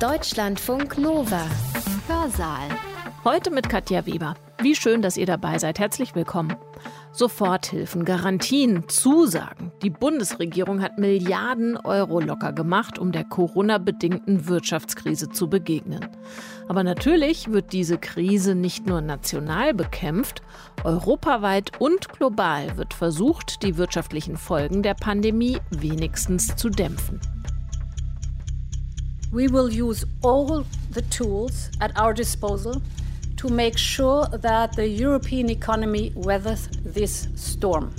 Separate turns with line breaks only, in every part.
Deutschlandfunk Nova. Hörsaal.
Heute mit Katja Weber. Wie schön, dass ihr dabei seid. Herzlich willkommen. Soforthilfen, Garantien, Zusagen. Die Bundesregierung hat Milliarden Euro locker gemacht, um der Corona-bedingten Wirtschaftskrise zu begegnen. Aber natürlich wird diese Krise nicht nur national bekämpft, europaweit und global wird versucht, die wirtschaftlichen Folgen der Pandemie wenigstens zu dämpfen.
We will use all the tools at our disposal to make sure that the European economy weathers this storm.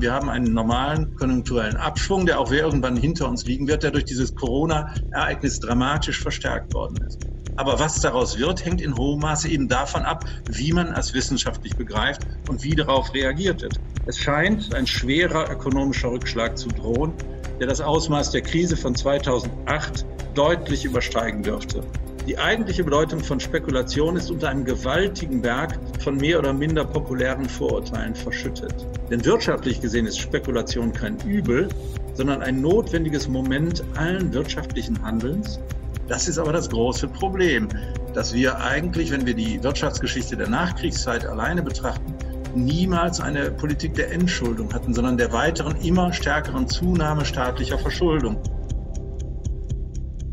Wir haben einen normalen konjunkturellen Abschwung, der auch irgendwann hinter uns liegen wird, der durch dieses Corona-Ereignis dramatisch verstärkt worden ist. Aber was daraus wird, hängt in hohem Maße eben davon ab, wie man es wissenschaftlich begreift und wie darauf reagiert wird. Es scheint ein schwerer ökonomischer Rückschlag zu drohen, der das Ausmaß der Krise von 2008 deutlich übersteigen dürfte. Die eigentliche Bedeutung von Spekulation ist unter einem gewaltigen Berg von mehr oder minder populären Vorurteilen verschüttet. Denn wirtschaftlich gesehen ist Spekulation kein Übel, sondern ein notwendiges Moment allen wirtschaftlichen Handelns. Das ist aber das große Problem, dass wir eigentlich, wenn wir die Wirtschaftsgeschichte der Nachkriegszeit alleine betrachten, niemals eine Politik der Entschuldung hatten, sondern der weiteren, immer stärkeren Zunahme staatlicher Verschuldung.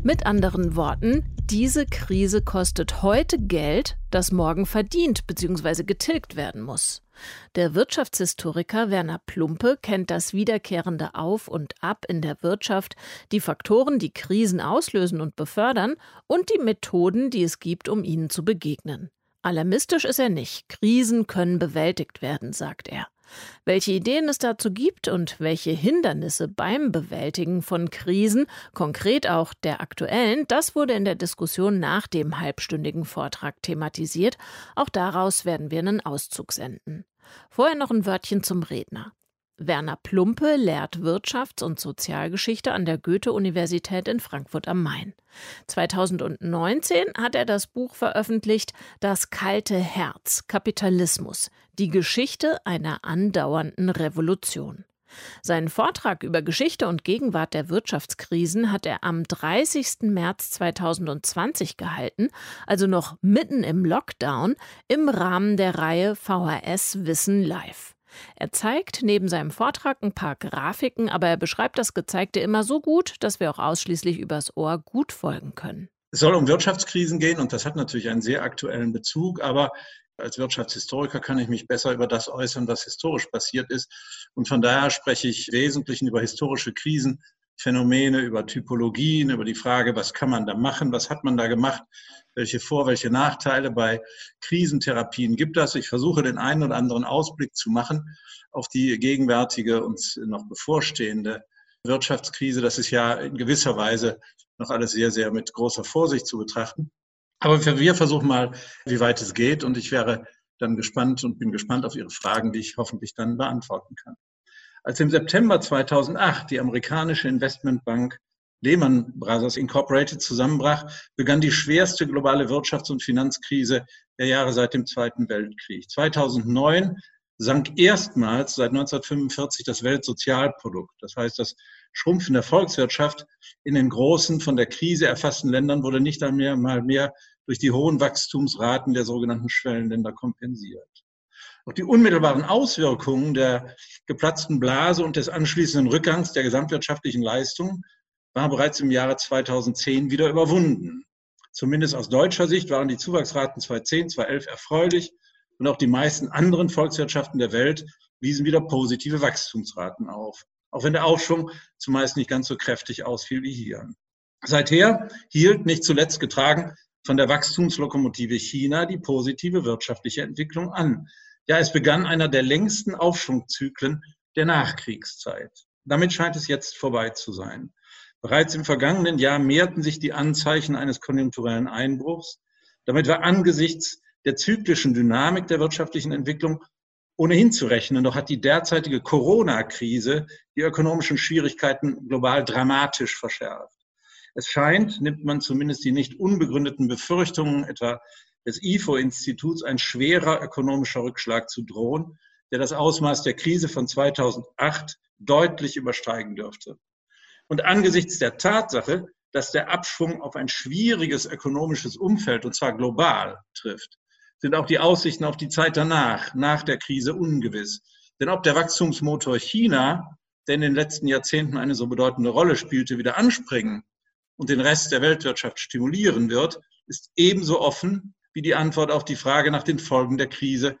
Mit anderen Worten, diese Krise kostet heute Geld, das morgen verdient bzw. getilgt werden muss. Der Wirtschaftshistoriker Werner Plumpe kennt das wiederkehrende Auf und Ab in der Wirtschaft, die Faktoren, die Krisen auslösen und befördern und die Methoden, die es gibt, um ihnen zu begegnen. Alarmistisch ist er nicht. Krisen können bewältigt werden, sagt er. Welche Ideen es dazu gibt und welche Hindernisse beim Bewältigen von Krisen, konkret auch der aktuellen, das wurde in der Diskussion nach dem halbstündigen Vortrag thematisiert. Auch daraus werden wir einen Auszug senden. Vorher noch ein Wörtchen zum Redner. Werner Plumpe lehrt Wirtschafts- und Sozialgeschichte an der Goethe-Universität in Frankfurt am Main. 2019 hat er das Buch veröffentlicht Das kalte Herz Kapitalismus, die Geschichte einer andauernden Revolution. Seinen Vortrag über Geschichte und Gegenwart der Wirtschaftskrisen hat er am 30. März 2020 gehalten, also noch mitten im Lockdown, im Rahmen der Reihe VHS Wissen Live. Er zeigt neben seinem Vortrag ein paar Grafiken, aber er beschreibt das Gezeigte immer so gut, dass wir auch ausschließlich übers Ohr gut folgen können.
Es soll um Wirtschaftskrisen gehen und das hat natürlich einen sehr aktuellen Bezug, aber als Wirtschaftshistoriker kann ich mich besser über das äußern, was historisch passiert ist. Und von daher spreche ich im Wesentlichen über historische Krisen, Phänomene, über Typologien, über die Frage, was kann man da machen, was hat man da gemacht, welche Vor-, welche Nachteile bei Krisentherapien gibt das. Ich versuche den einen oder anderen Ausblick zu machen auf die gegenwärtige und noch bevorstehende Wirtschaftskrise. Das ist ja in gewisser Weise noch alles sehr, sehr mit großer Vorsicht zu betrachten. Aber wir versuchen mal, wie weit es geht und ich wäre dann gespannt und bin gespannt auf Ihre Fragen, die ich hoffentlich dann beantworten kann. Als im September 2008 die amerikanische Investmentbank Lehman Brothers Incorporated zusammenbrach, begann die schwerste globale Wirtschafts- und Finanzkrise der Jahre seit dem Zweiten Weltkrieg. 2009 sank erstmals seit 1945 das Weltsozialprodukt. Das heißt, das Schrumpfen der Volkswirtschaft in den großen, von der Krise erfassten Ländern wurde nicht einmal mehr durch die hohen Wachstumsraten der sogenannten Schwellenländer kompensiert. Auch die unmittelbaren Auswirkungen der geplatzten Blase und des anschließenden Rückgangs der gesamtwirtschaftlichen Leistung waren bereits im Jahre 2010 wieder überwunden. Zumindest aus deutscher Sicht waren die Zuwachsraten 2010, 2011 erfreulich und auch die meisten anderen Volkswirtschaften der Welt wiesen wieder positive Wachstumsraten auf. Auch wenn der Aufschwung zumeist nicht ganz so kräftig ausfiel wie hier. Seither hielt nicht zuletzt getragen von der Wachstumslokomotive China die positive wirtschaftliche Entwicklung an. Ja, es begann einer der längsten Aufschwungzyklen der Nachkriegszeit. Damit scheint es jetzt vorbei zu sein. Bereits im vergangenen Jahr mehrten sich die Anzeichen eines konjunkturellen Einbruchs. Damit war angesichts der zyklischen Dynamik der wirtschaftlichen Entwicklung ohnehin zu rechnen. Doch hat die derzeitige Corona-Krise die ökonomischen Schwierigkeiten global dramatisch verschärft. Es scheint, nimmt man zumindest die nicht unbegründeten Befürchtungen etwa des IFO-Instituts ein schwerer ökonomischer Rückschlag zu drohen, der das Ausmaß der Krise von 2008 deutlich übersteigen dürfte. Und angesichts der Tatsache, dass der Abschwung auf ein schwieriges ökonomisches Umfeld, und zwar global, trifft, sind auch die Aussichten auf die Zeit danach, nach der Krise ungewiss. Denn ob der Wachstumsmotor China, der in den letzten Jahrzehnten eine so bedeutende Rolle spielte, wieder anspringen und den Rest der Weltwirtschaft stimulieren wird, ist ebenso offen wie die Antwort auf die Frage nach den Folgen der Krise,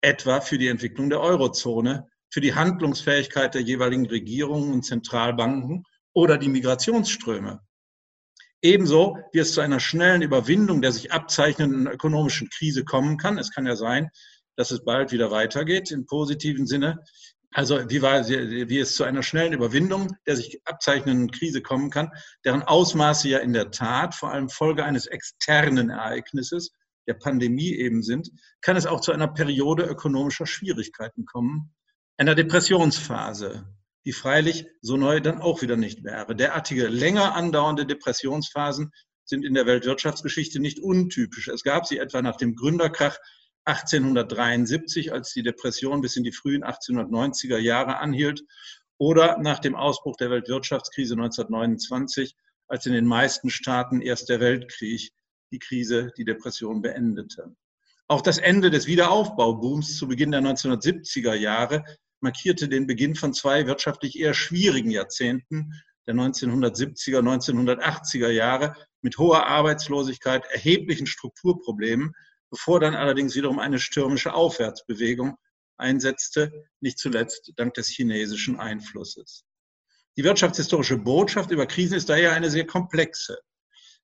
etwa für die Entwicklung der Eurozone, für die Handlungsfähigkeit der jeweiligen Regierungen und Zentralbanken oder die Migrationsströme. Ebenso wie es zu einer schnellen Überwindung der sich abzeichnenden ökonomischen Krise kommen kann. Es kann ja sein, dass es bald wieder weitergeht im positiven Sinne. Also wie, war, wie es zu einer schnellen Überwindung der sich abzeichnenden Krise kommen kann, deren Ausmaße ja in der Tat vor allem Folge eines externen Ereignisses, der Pandemie eben sind, kann es auch zu einer Periode ökonomischer Schwierigkeiten kommen, einer Depressionsphase, die freilich so neu dann auch wieder nicht wäre. Derartige länger andauernde Depressionsphasen sind in der Weltwirtschaftsgeschichte nicht untypisch. Es gab sie etwa nach dem Gründerkrach 1873, als die Depression bis in die frühen 1890er Jahre anhielt, oder nach dem Ausbruch der Weltwirtschaftskrise 1929, als in den meisten Staaten erst der Weltkrieg die Krise, die Depression beendete. Auch das Ende des Wiederaufbaubooms zu Beginn der 1970er Jahre markierte den Beginn von zwei wirtschaftlich eher schwierigen Jahrzehnten der 1970er, 1980er Jahre mit hoher Arbeitslosigkeit, erheblichen Strukturproblemen, bevor dann allerdings wiederum eine stürmische Aufwärtsbewegung einsetzte, nicht zuletzt dank des chinesischen Einflusses. Die wirtschaftshistorische Botschaft über Krisen ist daher eine sehr komplexe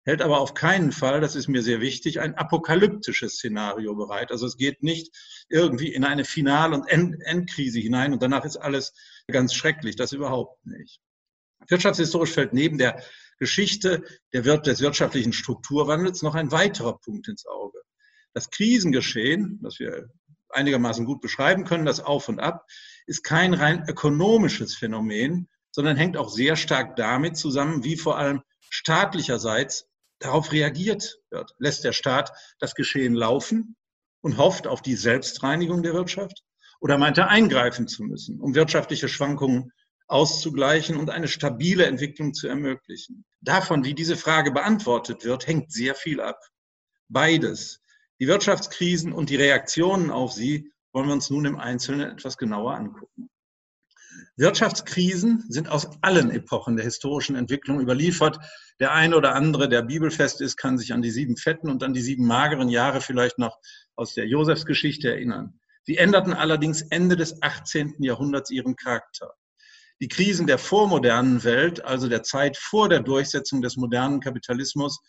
hält aber auf keinen Fall, das ist mir sehr wichtig, ein apokalyptisches Szenario bereit. Also es geht nicht irgendwie in eine Final- und End Endkrise hinein und danach ist alles ganz schrecklich. Das überhaupt nicht. Wirtschaftshistorisch fällt neben der Geschichte der des wirtschaftlichen Strukturwandels noch ein weiterer Punkt ins Auge. Das Krisengeschehen, das wir einigermaßen gut beschreiben können, das Auf und Ab, ist kein rein ökonomisches Phänomen, sondern hängt auch sehr stark damit zusammen, wie vor allem staatlicherseits darauf reagiert wird. Lässt der Staat das Geschehen laufen und hofft auf die Selbstreinigung der Wirtschaft? Oder meint er eingreifen zu müssen, um wirtschaftliche Schwankungen auszugleichen und eine stabile Entwicklung zu ermöglichen? Davon, wie diese Frage beantwortet wird, hängt sehr viel ab. Beides, die Wirtschaftskrisen und die Reaktionen auf sie, wollen wir uns nun im Einzelnen etwas genauer angucken. Wirtschaftskrisen sind aus allen Epochen der historischen Entwicklung überliefert. Der eine oder andere, der bibelfest ist, kann sich an die sieben fetten und an die sieben mageren Jahre vielleicht noch aus der Josefsgeschichte erinnern. Sie änderten allerdings Ende des 18. Jahrhunderts ihren Charakter. Die Krisen der vormodernen Welt, also der Zeit vor der Durchsetzung des modernen Kapitalismus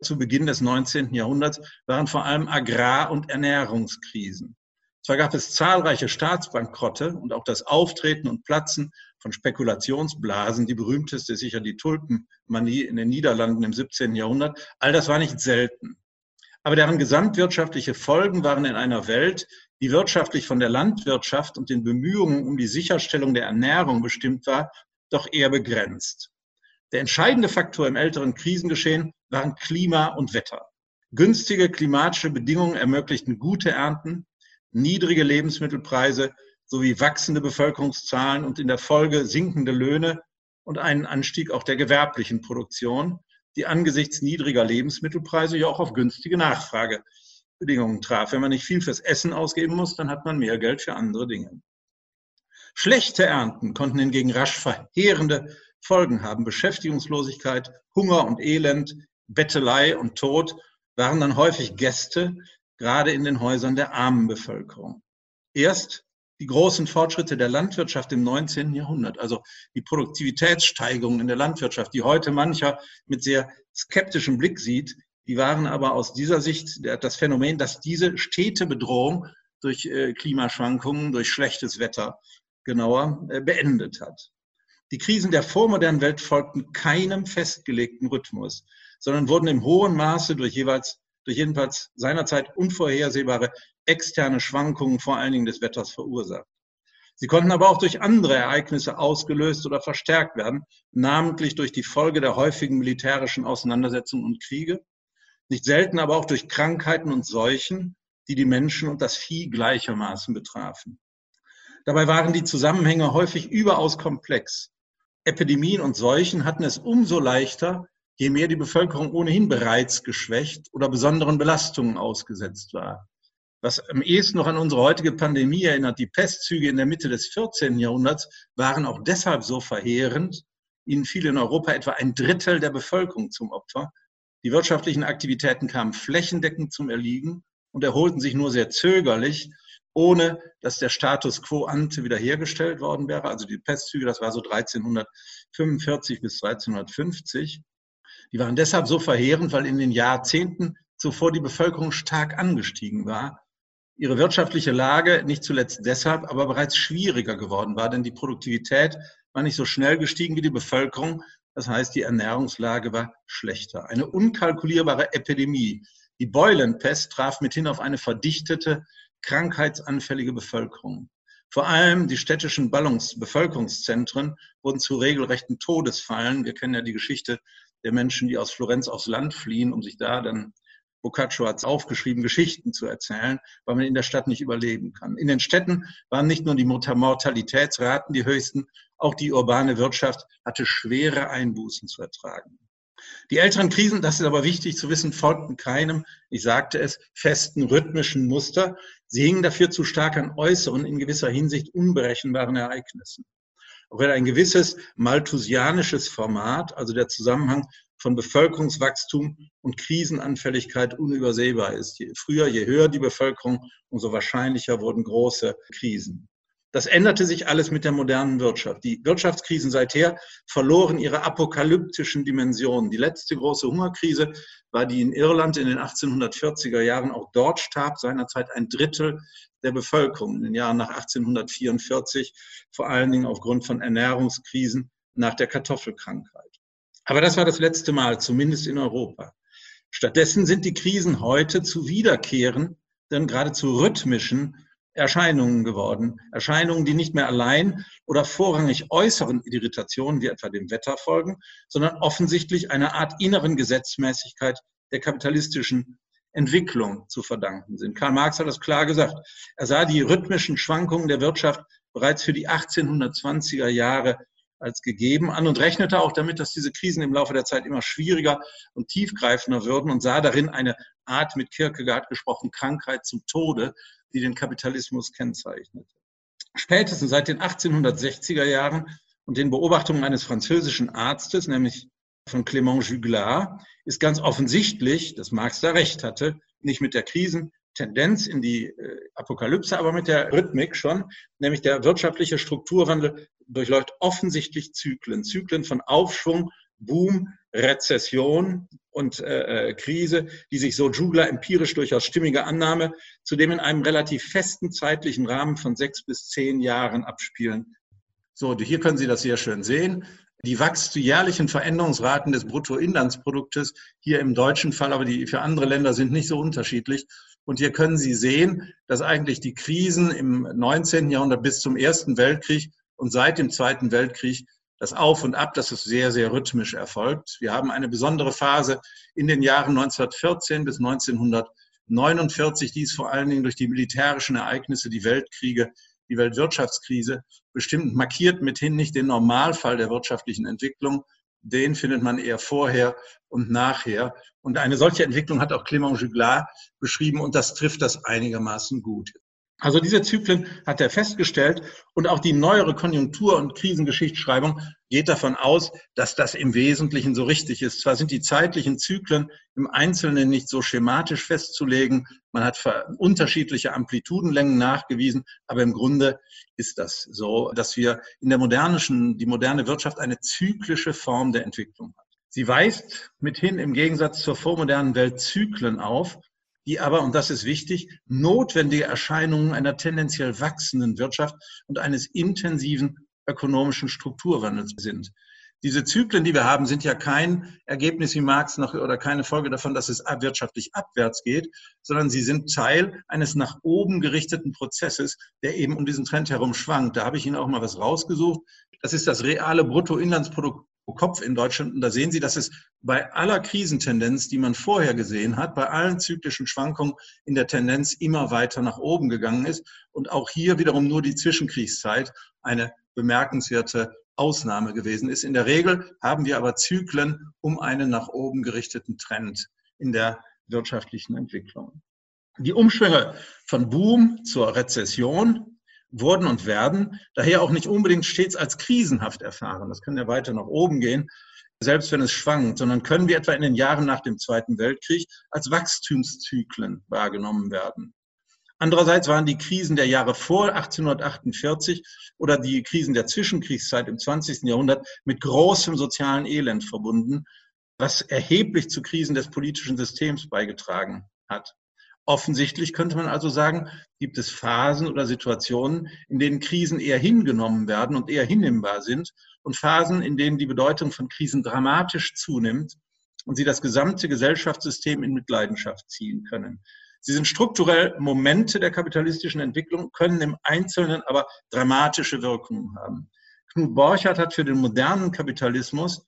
zu Beginn des 19. Jahrhunderts, waren vor allem Agrar- und Ernährungskrisen. Zwar gab es zahlreiche Staatsbankrotte und auch das Auftreten und Platzen von Spekulationsblasen. Die berühmteste ist sicher die Tulpenmanie in den Niederlanden im 17. Jahrhundert. All das war nicht selten. Aber deren gesamtwirtschaftliche Folgen waren in einer Welt, die wirtschaftlich von der Landwirtschaft und den Bemühungen um die Sicherstellung der Ernährung bestimmt war, doch eher begrenzt. Der entscheidende Faktor im älteren Krisengeschehen waren Klima und Wetter. Günstige klimatische Bedingungen ermöglichten gute Ernten, niedrige Lebensmittelpreise sowie wachsende Bevölkerungszahlen und in der Folge sinkende Löhne und einen Anstieg auch der gewerblichen Produktion, die angesichts niedriger Lebensmittelpreise ja auch auf günstige Nachfragebedingungen traf. Wenn man nicht viel fürs Essen ausgeben muss, dann hat man mehr Geld für andere Dinge. Schlechte Ernten konnten hingegen rasch verheerende Folgen haben. Beschäftigungslosigkeit, Hunger und Elend, Bettelei und Tod waren dann häufig Gäste, gerade in den Häusern der armen Bevölkerung. Erst die großen Fortschritte der Landwirtschaft im 19. Jahrhundert, also die Produktivitätssteigerung in der Landwirtschaft, die heute mancher mit sehr skeptischem Blick sieht, die waren aber aus dieser Sicht das Phänomen, dass diese stete Bedrohung durch äh, Klimaschwankungen, durch schlechtes Wetter genauer äh, beendet hat. Die Krisen der vormodernen Welt folgten keinem festgelegten Rhythmus, sondern wurden im hohen Maße durch jeweils durch jedenfalls seinerzeit unvorhersehbare externe Schwankungen vor allen Dingen des Wetters verursacht. Sie konnten aber auch durch andere Ereignisse ausgelöst oder verstärkt werden, namentlich durch die Folge der häufigen militärischen Auseinandersetzungen und Kriege, nicht selten aber auch durch Krankheiten und Seuchen, die die Menschen und das Vieh gleichermaßen betrafen. Dabei waren die Zusammenhänge häufig überaus komplex. Epidemien und Seuchen hatten es umso leichter, je mehr die Bevölkerung ohnehin bereits geschwächt oder besonderen Belastungen ausgesetzt war. Was am ehesten noch an unsere heutige Pandemie erinnert, die Pestzüge in der Mitte des 14. Jahrhunderts waren auch deshalb so verheerend, ihnen fiel in Europa etwa ein Drittel der Bevölkerung zum Opfer. Die wirtschaftlichen Aktivitäten kamen flächendeckend zum Erliegen und erholten sich nur sehr zögerlich, ohne dass der Status quo ante wiederhergestellt worden wäre. Also die Pestzüge, das war so 1345 bis 1350. Die waren deshalb so verheerend, weil in den Jahrzehnten zuvor die Bevölkerung stark angestiegen war, ihre wirtschaftliche Lage nicht zuletzt deshalb aber bereits schwieriger geworden war, denn die Produktivität war nicht so schnell gestiegen wie die Bevölkerung. Das heißt, die Ernährungslage war schlechter. Eine unkalkulierbare Epidemie. Die Beulenpest traf mithin auf eine verdichtete, krankheitsanfällige Bevölkerung. Vor allem die städtischen Ballungs Bevölkerungszentren wurden zu regelrechten Todesfallen. Wir kennen ja die Geschichte der Menschen, die aus Florenz aufs Land fliehen, um sich da dann, Boccaccio hat es aufgeschrieben, Geschichten zu erzählen, weil man in der Stadt nicht überleben kann. In den Städten waren nicht nur die Mortalitätsraten die höchsten, auch die urbane Wirtschaft hatte schwere Einbußen zu ertragen. Die älteren Krisen, das ist aber wichtig zu wissen, folgten keinem, ich sagte es, festen rhythmischen Muster. Sie hingen dafür zu stark an äußeren, in gewisser Hinsicht unberechenbaren Ereignissen auch wenn ein gewisses malthusianisches Format, also der Zusammenhang von Bevölkerungswachstum und Krisenanfälligkeit unübersehbar ist. Je früher, je höher die Bevölkerung, umso wahrscheinlicher wurden große Krisen. Das änderte sich alles mit der modernen Wirtschaft. Die Wirtschaftskrisen seither verloren ihre apokalyptischen Dimensionen. Die letzte große Hungerkrise war die in Irland in den 1840er Jahren. Auch dort starb seinerzeit ein Drittel der Bevölkerung in den Jahren nach 1844, vor allen Dingen aufgrund von Ernährungskrisen nach der Kartoffelkrankheit. Aber das war das letzte Mal, zumindest in Europa. Stattdessen sind die Krisen heute zu wiederkehrenden, geradezu rhythmischen Erscheinungen geworden. Erscheinungen, die nicht mehr allein oder vorrangig äußeren Irritationen wie etwa dem Wetter folgen, sondern offensichtlich einer Art inneren Gesetzmäßigkeit der kapitalistischen Entwicklung zu verdanken sind. Karl Marx hat das klar gesagt. Er sah die rhythmischen Schwankungen der Wirtschaft bereits für die 1820er Jahre als gegeben an und rechnete auch damit, dass diese Krisen im Laufe der Zeit immer schwieriger und tiefgreifender würden und sah darin eine Art mit Kierkegaard gesprochen Krankheit zum Tode, die den Kapitalismus kennzeichnete. Spätestens seit den 1860er Jahren und den Beobachtungen eines französischen Arztes, nämlich von Clément Juglar, ist ganz offensichtlich, dass Marx da recht hatte, nicht mit der Krisentendenz in die äh, Apokalypse, aber mit der Rhythmik schon, nämlich der wirtschaftliche Strukturwandel durchläuft offensichtlich Zyklen, Zyklen von Aufschwung, Boom, Rezession und äh, äh, Krise, die sich so Jugler empirisch durchaus stimmige Annahme, zudem in einem relativ festen zeitlichen Rahmen von sechs bis zehn Jahren abspielen. So, hier können Sie das sehr schön sehen. Die Wachs die jährlichen Veränderungsraten des Bruttoinlandsproduktes, hier im deutschen Fall, aber die für andere Länder sind nicht so unterschiedlich. Und hier können Sie sehen, dass eigentlich die Krisen im 19. Jahrhundert bis zum Ersten Weltkrieg und seit dem Zweiten Weltkrieg das Auf und Ab, das ist sehr, sehr rhythmisch erfolgt. Wir haben eine besondere Phase in den Jahren 1914 bis 1949, die ist vor allen Dingen durch die militärischen Ereignisse, die Weltkriege, die Weltwirtschaftskrise bestimmt markiert mithin nicht den Normalfall der wirtschaftlichen Entwicklung. Den findet man eher vorher und nachher. Und eine solche Entwicklung hat auch Clément Juglar beschrieben und das trifft das einigermaßen gut. Also diese Zyklen hat er festgestellt und auch die neuere Konjunktur- und Krisengeschichtsschreibung geht davon aus, dass das im Wesentlichen so richtig ist. Zwar sind die zeitlichen Zyklen im Einzelnen nicht so schematisch festzulegen, man hat unterschiedliche Amplitudenlängen nachgewiesen, aber im Grunde ist das so, dass wir in der modernischen, die moderne Wirtschaft eine zyklische Form der Entwicklung hat. Sie weist mithin im Gegensatz zur vormodernen Welt Zyklen auf, die aber, und das ist wichtig, notwendige Erscheinungen einer tendenziell wachsenden Wirtschaft und eines intensiven ökonomischen Strukturwandels sind. Diese Zyklen, die wir haben, sind ja kein Ergebnis wie Marx noch oder keine Folge davon, dass es wirtschaftlich abwärts geht, sondern sie sind Teil eines nach oben gerichteten Prozesses, der eben um diesen Trend herum schwankt. Da habe ich Ihnen auch mal was rausgesucht. Das ist das reale Bruttoinlandsprodukt pro Kopf in Deutschland. Und da sehen Sie, dass es bei aller Krisentendenz, die man vorher gesehen hat, bei allen zyklischen Schwankungen in der Tendenz immer weiter nach oben gegangen ist. Und auch hier wiederum nur die Zwischenkriegszeit eine bemerkenswerte Ausnahme gewesen ist. In der Regel haben wir aber Zyklen um einen nach oben gerichteten Trend in der wirtschaftlichen Entwicklung. Die Umschwünge von Boom zur Rezession wurden und werden daher auch nicht unbedingt stets als krisenhaft erfahren. Das kann ja weiter nach oben gehen, selbst wenn es schwankt, sondern können wir etwa in den Jahren nach dem Zweiten Weltkrieg als Wachstumszyklen wahrgenommen werden. Andererseits waren die Krisen der Jahre vor 1848 oder die Krisen der Zwischenkriegszeit im 20. Jahrhundert mit großem sozialen Elend verbunden, was erheblich zu Krisen des politischen Systems beigetragen hat. Offensichtlich könnte man also sagen, gibt es Phasen oder Situationen, in denen Krisen eher hingenommen werden und eher hinnehmbar sind und Phasen, in denen die Bedeutung von Krisen dramatisch zunimmt und sie das gesamte Gesellschaftssystem in Mitleidenschaft ziehen können. Sie sind strukturell Momente der kapitalistischen Entwicklung, können im Einzelnen aber dramatische Wirkungen haben. Knut Borchardt hat für den modernen Kapitalismus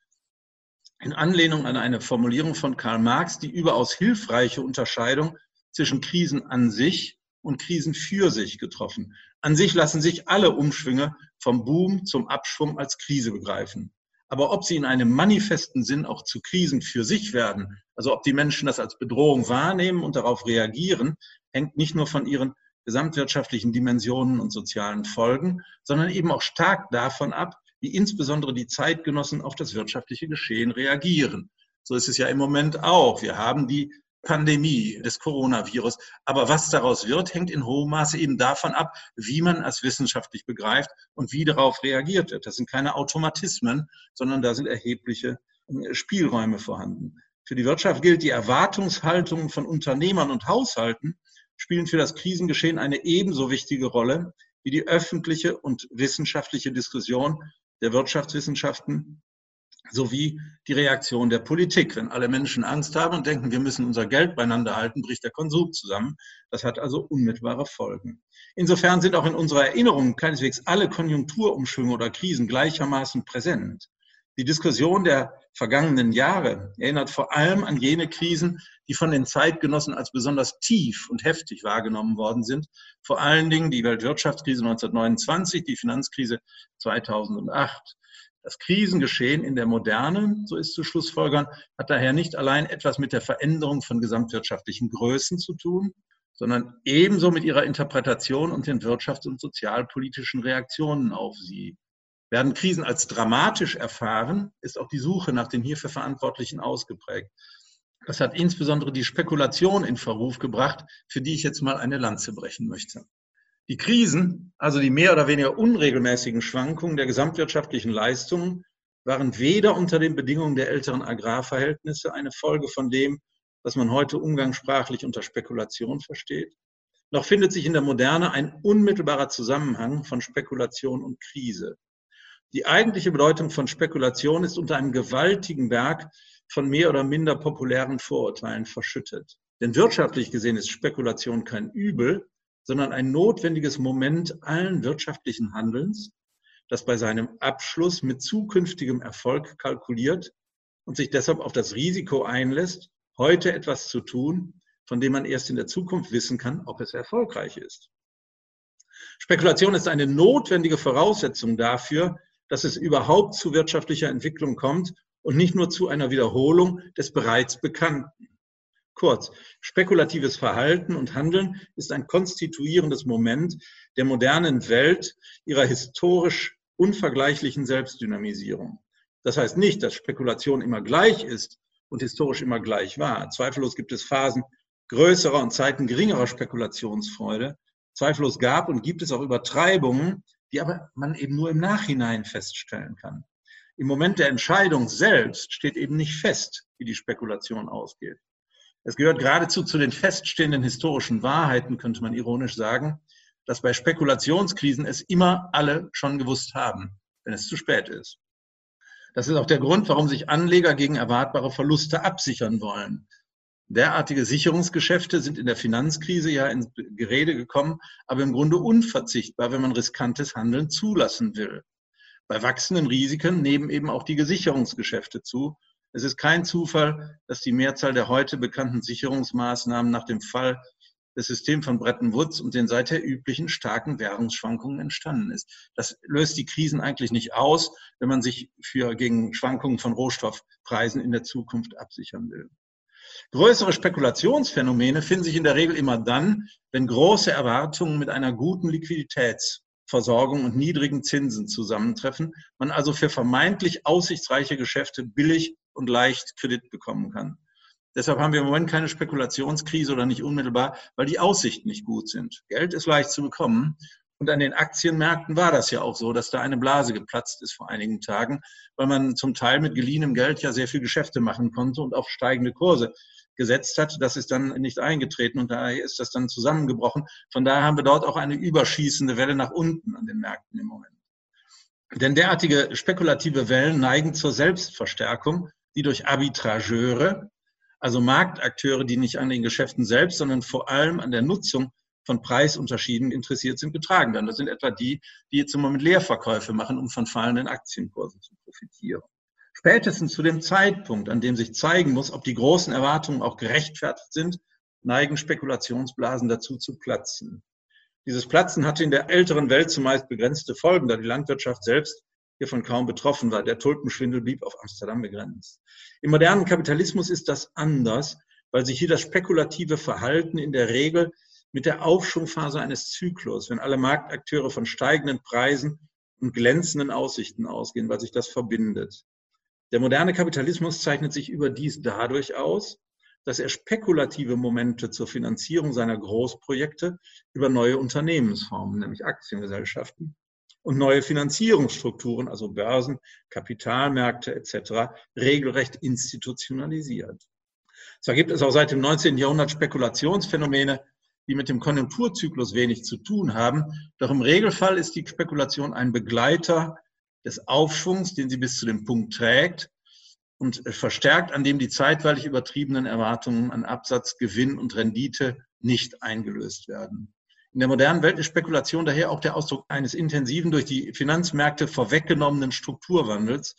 in Anlehnung an eine Formulierung von Karl Marx die überaus hilfreiche Unterscheidung zwischen Krisen an sich und Krisen für sich getroffen. An sich lassen sich alle Umschwünge vom Boom zum Abschwung als Krise begreifen. Aber ob sie in einem manifesten Sinn auch zu Krisen für sich werden, also ob die Menschen das als Bedrohung wahrnehmen und darauf reagieren, hängt nicht nur von ihren gesamtwirtschaftlichen Dimensionen und sozialen Folgen, sondern eben auch stark davon ab, wie insbesondere die Zeitgenossen auf das wirtschaftliche Geschehen reagieren. So ist es ja im Moment auch. Wir haben die Pandemie des Coronavirus. Aber was daraus wird, hängt in hohem Maße eben davon ab, wie man es wissenschaftlich begreift und wie darauf reagiert wird. Das sind keine Automatismen, sondern da sind erhebliche äh, Spielräume vorhanden. Für die Wirtschaft gilt, die Erwartungshaltung von Unternehmern und Haushalten spielen für das Krisengeschehen eine ebenso wichtige Rolle wie die öffentliche und wissenschaftliche Diskussion der Wirtschaftswissenschaften sowie die Reaktion der Politik. Wenn alle Menschen Angst haben und denken, wir müssen unser Geld beieinander halten, bricht der Konsum zusammen. Das hat also unmittelbare Folgen. Insofern sind auch in unserer Erinnerung keineswegs alle Konjunkturumschwünge oder Krisen gleichermaßen präsent. Die Diskussion der vergangenen Jahre erinnert vor allem an jene Krisen, die von den Zeitgenossen als besonders tief und heftig wahrgenommen worden sind. Vor allen Dingen die Weltwirtschaftskrise 1929, die Finanzkrise 2008. Das Krisengeschehen in der Moderne, so ist zu Schlussfolgern, hat daher nicht allein etwas mit der Veränderung von gesamtwirtschaftlichen Größen zu tun, sondern ebenso mit ihrer Interpretation und den wirtschafts- und sozialpolitischen Reaktionen auf sie. Werden Krisen als dramatisch erfahren, ist auch die Suche nach den hierfür Verantwortlichen ausgeprägt. Das hat insbesondere die Spekulation in Verruf gebracht, für die ich jetzt mal eine Lanze brechen möchte. Die Krisen, also die mehr oder weniger unregelmäßigen Schwankungen der gesamtwirtschaftlichen Leistungen, waren weder unter den Bedingungen der älteren Agrarverhältnisse eine Folge von dem, was man heute umgangssprachlich unter Spekulation versteht, noch findet sich in der Moderne ein unmittelbarer Zusammenhang von Spekulation und Krise. Die eigentliche Bedeutung von Spekulation ist unter einem gewaltigen Berg von mehr oder minder populären Vorurteilen verschüttet. Denn wirtschaftlich gesehen ist Spekulation kein Übel, sondern ein notwendiges Moment allen wirtschaftlichen Handelns, das bei seinem Abschluss mit zukünftigem Erfolg kalkuliert und sich deshalb auf das Risiko einlässt, heute etwas zu tun, von dem man erst in der Zukunft wissen kann, ob es erfolgreich ist. Spekulation ist eine notwendige Voraussetzung dafür, dass es überhaupt zu wirtschaftlicher Entwicklung kommt und nicht nur zu einer Wiederholung des bereits Bekannten. Kurz, spekulatives Verhalten und Handeln ist ein konstituierendes Moment der modernen Welt ihrer historisch unvergleichlichen Selbstdynamisierung. Das heißt nicht, dass Spekulation immer gleich ist und historisch immer gleich war. Zweifellos gibt es Phasen größerer und Zeiten geringerer Spekulationsfreude. Zweifellos gab und gibt es auch Übertreibungen, die aber man eben nur im Nachhinein feststellen kann. Im Moment der Entscheidung selbst steht eben nicht fest, wie die Spekulation ausgeht. Es gehört geradezu zu den feststehenden historischen Wahrheiten, könnte man ironisch sagen, dass bei Spekulationskrisen es immer alle schon gewusst haben, wenn es zu spät ist. Das ist auch der Grund, warum sich Anleger gegen erwartbare Verluste absichern wollen. Derartige Sicherungsgeschäfte sind in der Finanzkrise ja ins Gerede gekommen, aber im Grunde unverzichtbar, wenn man riskantes Handeln zulassen will. Bei wachsenden Risiken nehmen eben auch die Gesicherungsgeschäfte zu, es ist kein Zufall, dass die Mehrzahl der heute bekannten Sicherungsmaßnahmen nach dem Fall das System von Bretton Woods und den seither üblichen starken Währungsschwankungen entstanden ist. Das löst die Krisen eigentlich nicht aus, wenn man sich für gegen Schwankungen von Rohstoffpreisen in der Zukunft absichern will. Größere Spekulationsphänomene finden sich in der Regel immer dann, wenn große Erwartungen mit einer guten Liquiditätsversorgung und niedrigen Zinsen zusammentreffen, man also für vermeintlich aussichtsreiche Geschäfte billig und leicht Kredit bekommen kann. Deshalb haben wir im Moment keine Spekulationskrise oder nicht unmittelbar, weil die Aussichten nicht gut sind. Geld ist leicht zu bekommen. Und an den Aktienmärkten war das ja auch so, dass da eine Blase geplatzt ist vor einigen Tagen, weil man zum Teil mit geliehenem Geld ja sehr viel Geschäfte machen konnte und auf steigende Kurse gesetzt hat. Das ist dann nicht eingetreten und daher ist das dann zusammengebrochen. Von daher haben wir dort auch eine überschießende Welle nach unten an den Märkten im Moment. Denn derartige spekulative Wellen neigen zur Selbstverstärkung, die durch Arbitrageure, also Marktakteure, die nicht an den Geschäften selbst, sondern vor allem an der Nutzung von Preisunterschieden interessiert sind, getragen werden. Das sind etwa die, die jetzt im Moment Leerverkäufe machen, um von fallenden Aktienkursen zu profitieren. Spätestens zu dem Zeitpunkt, an dem sich zeigen muss, ob die großen Erwartungen auch gerechtfertigt sind, neigen Spekulationsblasen dazu zu platzen. Dieses Platzen hatte in der älteren Welt zumeist begrenzte Folgen, da die Landwirtschaft selbst hiervon kaum betroffen war. Der Tulpenschwindel blieb auf Amsterdam begrenzt. Im modernen Kapitalismus ist das anders, weil sich hier das spekulative Verhalten in der Regel mit der Aufschwungphase eines Zyklus, wenn alle Marktakteure von steigenden Preisen und glänzenden Aussichten ausgehen, weil sich das verbindet. Der moderne Kapitalismus zeichnet sich überdies dadurch aus, dass er spekulative Momente zur Finanzierung seiner Großprojekte über neue Unternehmensformen, nämlich Aktiengesellschaften, und neue Finanzierungsstrukturen, also Börsen, Kapitalmärkte etc., regelrecht institutionalisiert. Zwar gibt es auch seit dem 19. Jahrhundert Spekulationsphänomene, die mit dem Konjunkturzyklus wenig zu tun haben, doch im Regelfall ist die Spekulation ein Begleiter des Aufschwungs, den sie bis zu dem Punkt trägt und verstärkt, an dem die zeitweilig übertriebenen Erwartungen an Absatz, Gewinn und Rendite nicht eingelöst werden. In der modernen Welt ist Spekulation daher auch der Ausdruck eines intensiven, durch die Finanzmärkte vorweggenommenen Strukturwandels,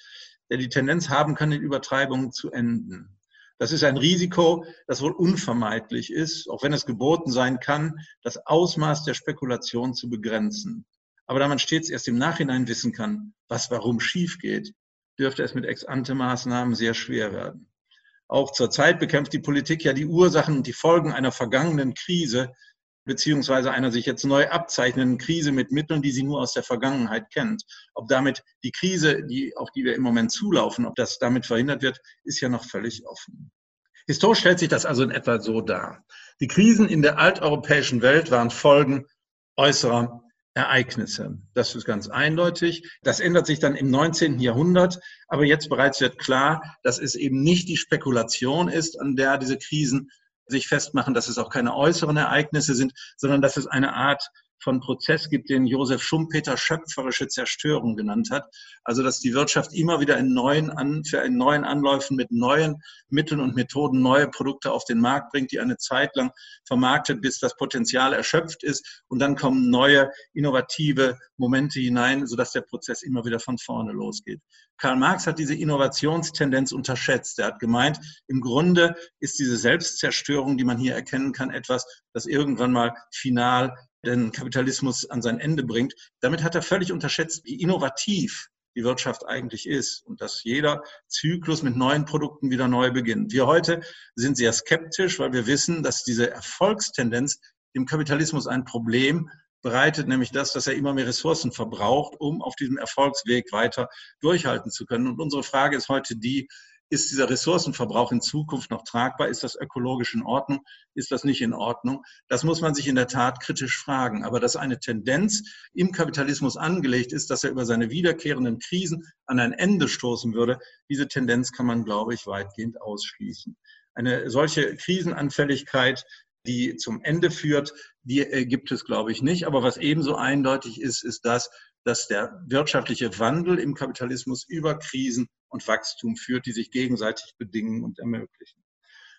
der die Tendenz haben kann, in Übertreibungen zu enden. Das ist ein Risiko, das wohl unvermeidlich ist, auch wenn es geboten sein kann, das Ausmaß der Spekulation zu begrenzen. Aber da man stets erst im Nachhinein wissen kann, was warum schief geht, dürfte es mit Ex-ante-Maßnahmen sehr schwer werden. Auch zurzeit bekämpft die Politik ja die Ursachen und die Folgen einer vergangenen Krise beziehungsweise einer sich jetzt neu abzeichnenden Krise mit Mitteln, die sie nur aus der Vergangenheit kennt. Ob damit die Krise, die, auf die wir im Moment zulaufen, ob das damit verhindert wird, ist ja noch völlig offen. Historisch stellt sich das also in etwa so dar. Die Krisen in der alteuropäischen Welt waren Folgen äußerer Ereignisse. Das ist ganz eindeutig. Das ändert sich dann im 19. Jahrhundert. Aber jetzt bereits wird klar, dass es eben nicht die Spekulation ist, an der diese Krisen sich festmachen, dass es auch keine äußeren Ereignisse sind, sondern dass es eine Art von Prozess gibt, den Josef Schumpeter schöpferische Zerstörung genannt hat. Also, dass die Wirtschaft immer wieder in neuen, An für einen neuen Anläufen mit neuen Mitteln und Methoden neue Produkte auf den Markt bringt, die eine Zeit lang vermarktet, bis das Potenzial erschöpft ist. Und dann kommen neue, innovative Momente hinein, sodass der Prozess immer wieder von vorne losgeht. Karl Marx hat diese Innovationstendenz unterschätzt. Er hat gemeint, im Grunde ist diese Selbstzerstörung, die man hier erkennen kann, etwas, das irgendwann mal final den Kapitalismus an sein Ende bringt. Damit hat er völlig unterschätzt, wie innovativ die Wirtschaft eigentlich ist und dass jeder Zyklus mit neuen Produkten wieder neu beginnt. Wir heute sind sehr skeptisch, weil wir wissen, dass diese Erfolgstendenz im Kapitalismus ein Problem bereitet, nämlich das, dass er immer mehr Ressourcen verbraucht, um auf diesem Erfolgsweg weiter durchhalten zu können. Und unsere Frage ist heute die, ist dieser Ressourcenverbrauch in Zukunft noch tragbar? Ist das ökologisch in Ordnung? Ist das nicht in Ordnung? Das muss man sich in der Tat kritisch fragen. Aber dass eine Tendenz im Kapitalismus angelegt ist, dass er über seine wiederkehrenden Krisen an ein Ende stoßen würde, diese Tendenz kann man, glaube ich, weitgehend ausschließen. Eine solche Krisenanfälligkeit die zum Ende führt, die äh, gibt es, glaube ich, nicht. Aber was ebenso eindeutig ist, ist das, dass der wirtschaftliche Wandel im Kapitalismus über Krisen und Wachstum führt, die sich gegenseitig bedingen und ermöglichen.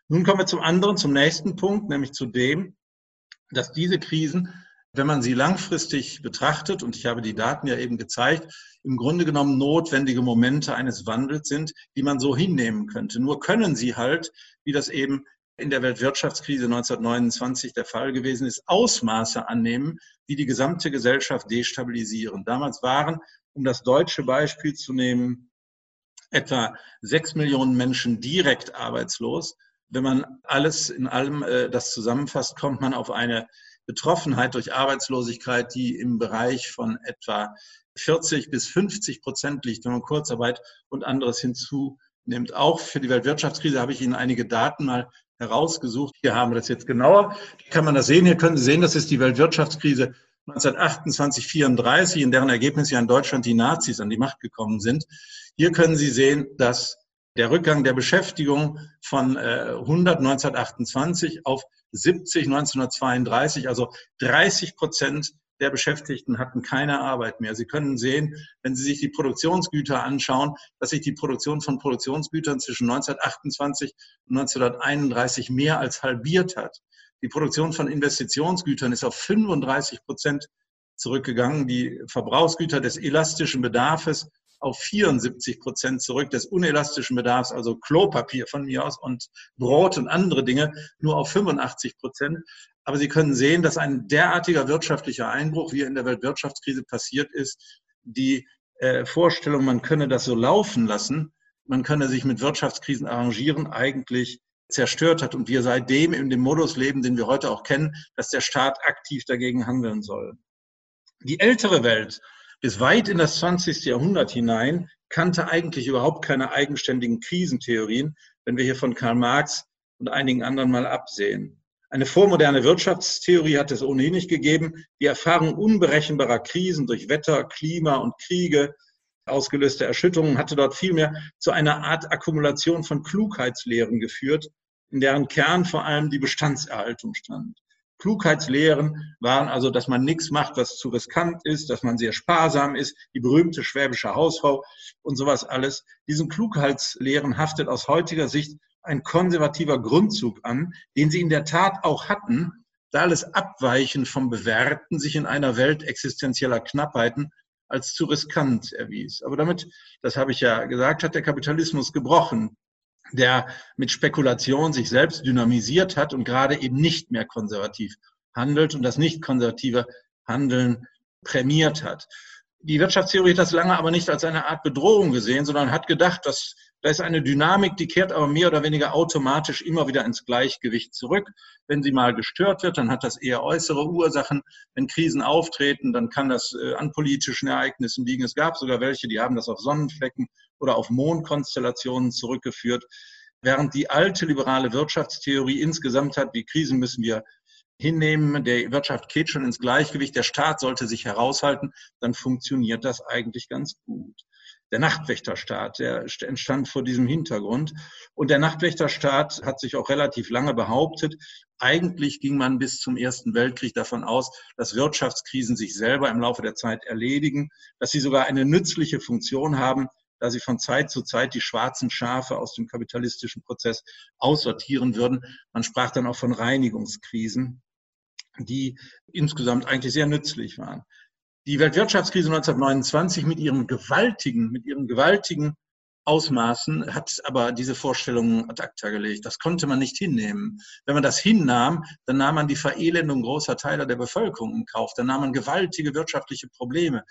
Nun kommen wir zum anderen, zum nächsten Punkt, nämlich zu dem, dass diese Krisen, wenn man sie langfristig betrachtet, und ich habe die Daten ja eben gezeigt, im Grunde genommen notwendige Momente eines Wandels sind, die man so hinnehmen könnte. Nur können sie halt, wie das eben in der Weltwirtschaftskrise 1929 der Fall gewesen ist, Ausmaße annehmen, die die gesamte Gesellschaft destabilisieren. Damals waren, um das deutsche Beispiel zu nehmen, etwa sechs Millionen Menschen direkt arbeitslos. Wenn man alles in allem äh, das zusammenfasst, kommt man auf eine Betroffenheit durch Arbeitslosigkeit, die im Bereich von etwa 40 bis 50 Prozent liegt, wenn man Kurzarbeit und anderes hinzunimmt. Auch für die Weltwirtschaftskrise habe ich Ihnen einige Daten mal herausgesucht. Hier haben wir das jetzt genauer. Hier kann man das sehen. Hier können Sie sehen, das ist die Weltwirtschaftskrise 1928, 34, in deren Ergebnis ja in Deutschland die Nazis an die Macht gekommen sind. Hier können Sie sehen, dass der Rückgang der Beschäftigung von 100 1928 auf 70 1932, also 30 Prozent der Beschäftigten hatten keine Arbeit mehr. Sie können sehen, wenn Sie sich die Produktionsgüter anschauen, dass sich die Produktion von Produktionsgütern zwischen 1928 und 1931 mehr als halbiert hat. Die Produktion von Investitionsgütern ist auf 35 Prozent zurückgegangen. Die Verbrauchsgüter des elastischen Bedarfs auf 74 Prozent zurück, des unelastischen Bedarfs, also Klopapier von mir aus und Brot und andere Dinge, nur auf 85 Prozent. Aber Sie können sehen, dass ein derartiger wirtschaftlicher Einbruch, wie er in der Weltwirtschaftskrise passiert ist, die äh, Vorstellung, man könne das so laufen lassen, man könne sich mit Wirtschaftskrisen arrangieren, eigentlich zerstört hat und wir seitdem in dem Modus leben, den wir heute auch kennen, dass der Staat aktiv dagegen handeln soll. Die ältere Welt bis weit in das 20. Jahrhundert hinein kannte eigentlich überhaupt keine eigenständigen Krisentheorien, wenn wir hier von Karl Marx und einigen anderen mal absehen. Eine vormoderne Wirtschaftstheorie hat es ohnehin nicht gegeben. Die Erfahrung unberechenbarer Krisen durch Wetter, Klima und Kriege, ausgelöste Erschütterungen, hatte dort vielmehr zu einer Art Akkumulation von Klugheitslehren geführt, in deren Kern vor allem die Bestandserhaltung stand. Klugheitslehren waren also, dass man nichts macht, was zu riskant ist, dass man sehr sparsam ist, die berühmte schwäbische Hausfrau und sowas alles. Diesen Klugheitslehren haftet aus heutiger Sicht ein konservativer Grundzug an, den sie in der Tat auch hatten, da alles Abweichen vom Bewährten sich in einer Welt existenzieller Knappheiten als zu riskant erwies. Aber damit, das habe ich ja gesagt, hat der Kapitalismus gebrochen, der mit Spekulation sich selbst dynamisiert hat und gerade eben nicht mehr konservativ handelt und das nicht konservative Handeln prämiert hat. Die Wirtschaftstheorie hat das lange aber nicht als eine Art Bedrohung gesehen, sondern hat gedacht, dass da ist eine Dynamik, die kehrt aber mehr oder weniger automatisch immer wieder ins Gleichgewicht zurück. Wenn sie mal gestört wird, dann hat das eher äußere Ursachen. Wenn Krisen auftreten, dann kann das äh, an politischen Ereignissen liegen. Es gab sogar welche, die haben das auf Sonnenflecken oder auf Mondkonstellationen zurückgeführt. Während die alte liberale Wirtschaftstheorie insgesamt hat, die Krisen müssen wir hinnehmen, der Wirtschaft geht schon ins Gleichgewicht, der Staat sollte sich heraushalten, dann funktioniert das eigentlich ganz gut der Nachtwächterstaat, der entstand vor diesem Hintergrund. Und der Nachtwächterstaat hat sich auch relativ lange behauptet. Eigentlich ging man bis zum Ersten Weltkrieg davon aus, dass Wirtschaftskrisen sich selber im Laufe der Zeit erledigen, dass sie sogar eine nützliche Funktion haben, da sie von Zeit zu Zeit die schwarzen Schafe aus dem kapitalistischen Prozess aussortieren würden. Man sprach dann auch von Reinigungskrisen, die insgesamt eigentlich sehr nützlich waren. Die Weltwirtschaftskrise 1929 mit ihren gewaltigen, mit ihren gewaltigen Ausmaßen hat aber diese Vorstellungen ad acta gelegt. Das konnte man nicht hinnehmen. Wenn man das hinnahm, dann nahm man die Verelendung großer Teile der Bevölkerung in Kauf. Dann nahm man gewaltige wirtschaftliche Probleme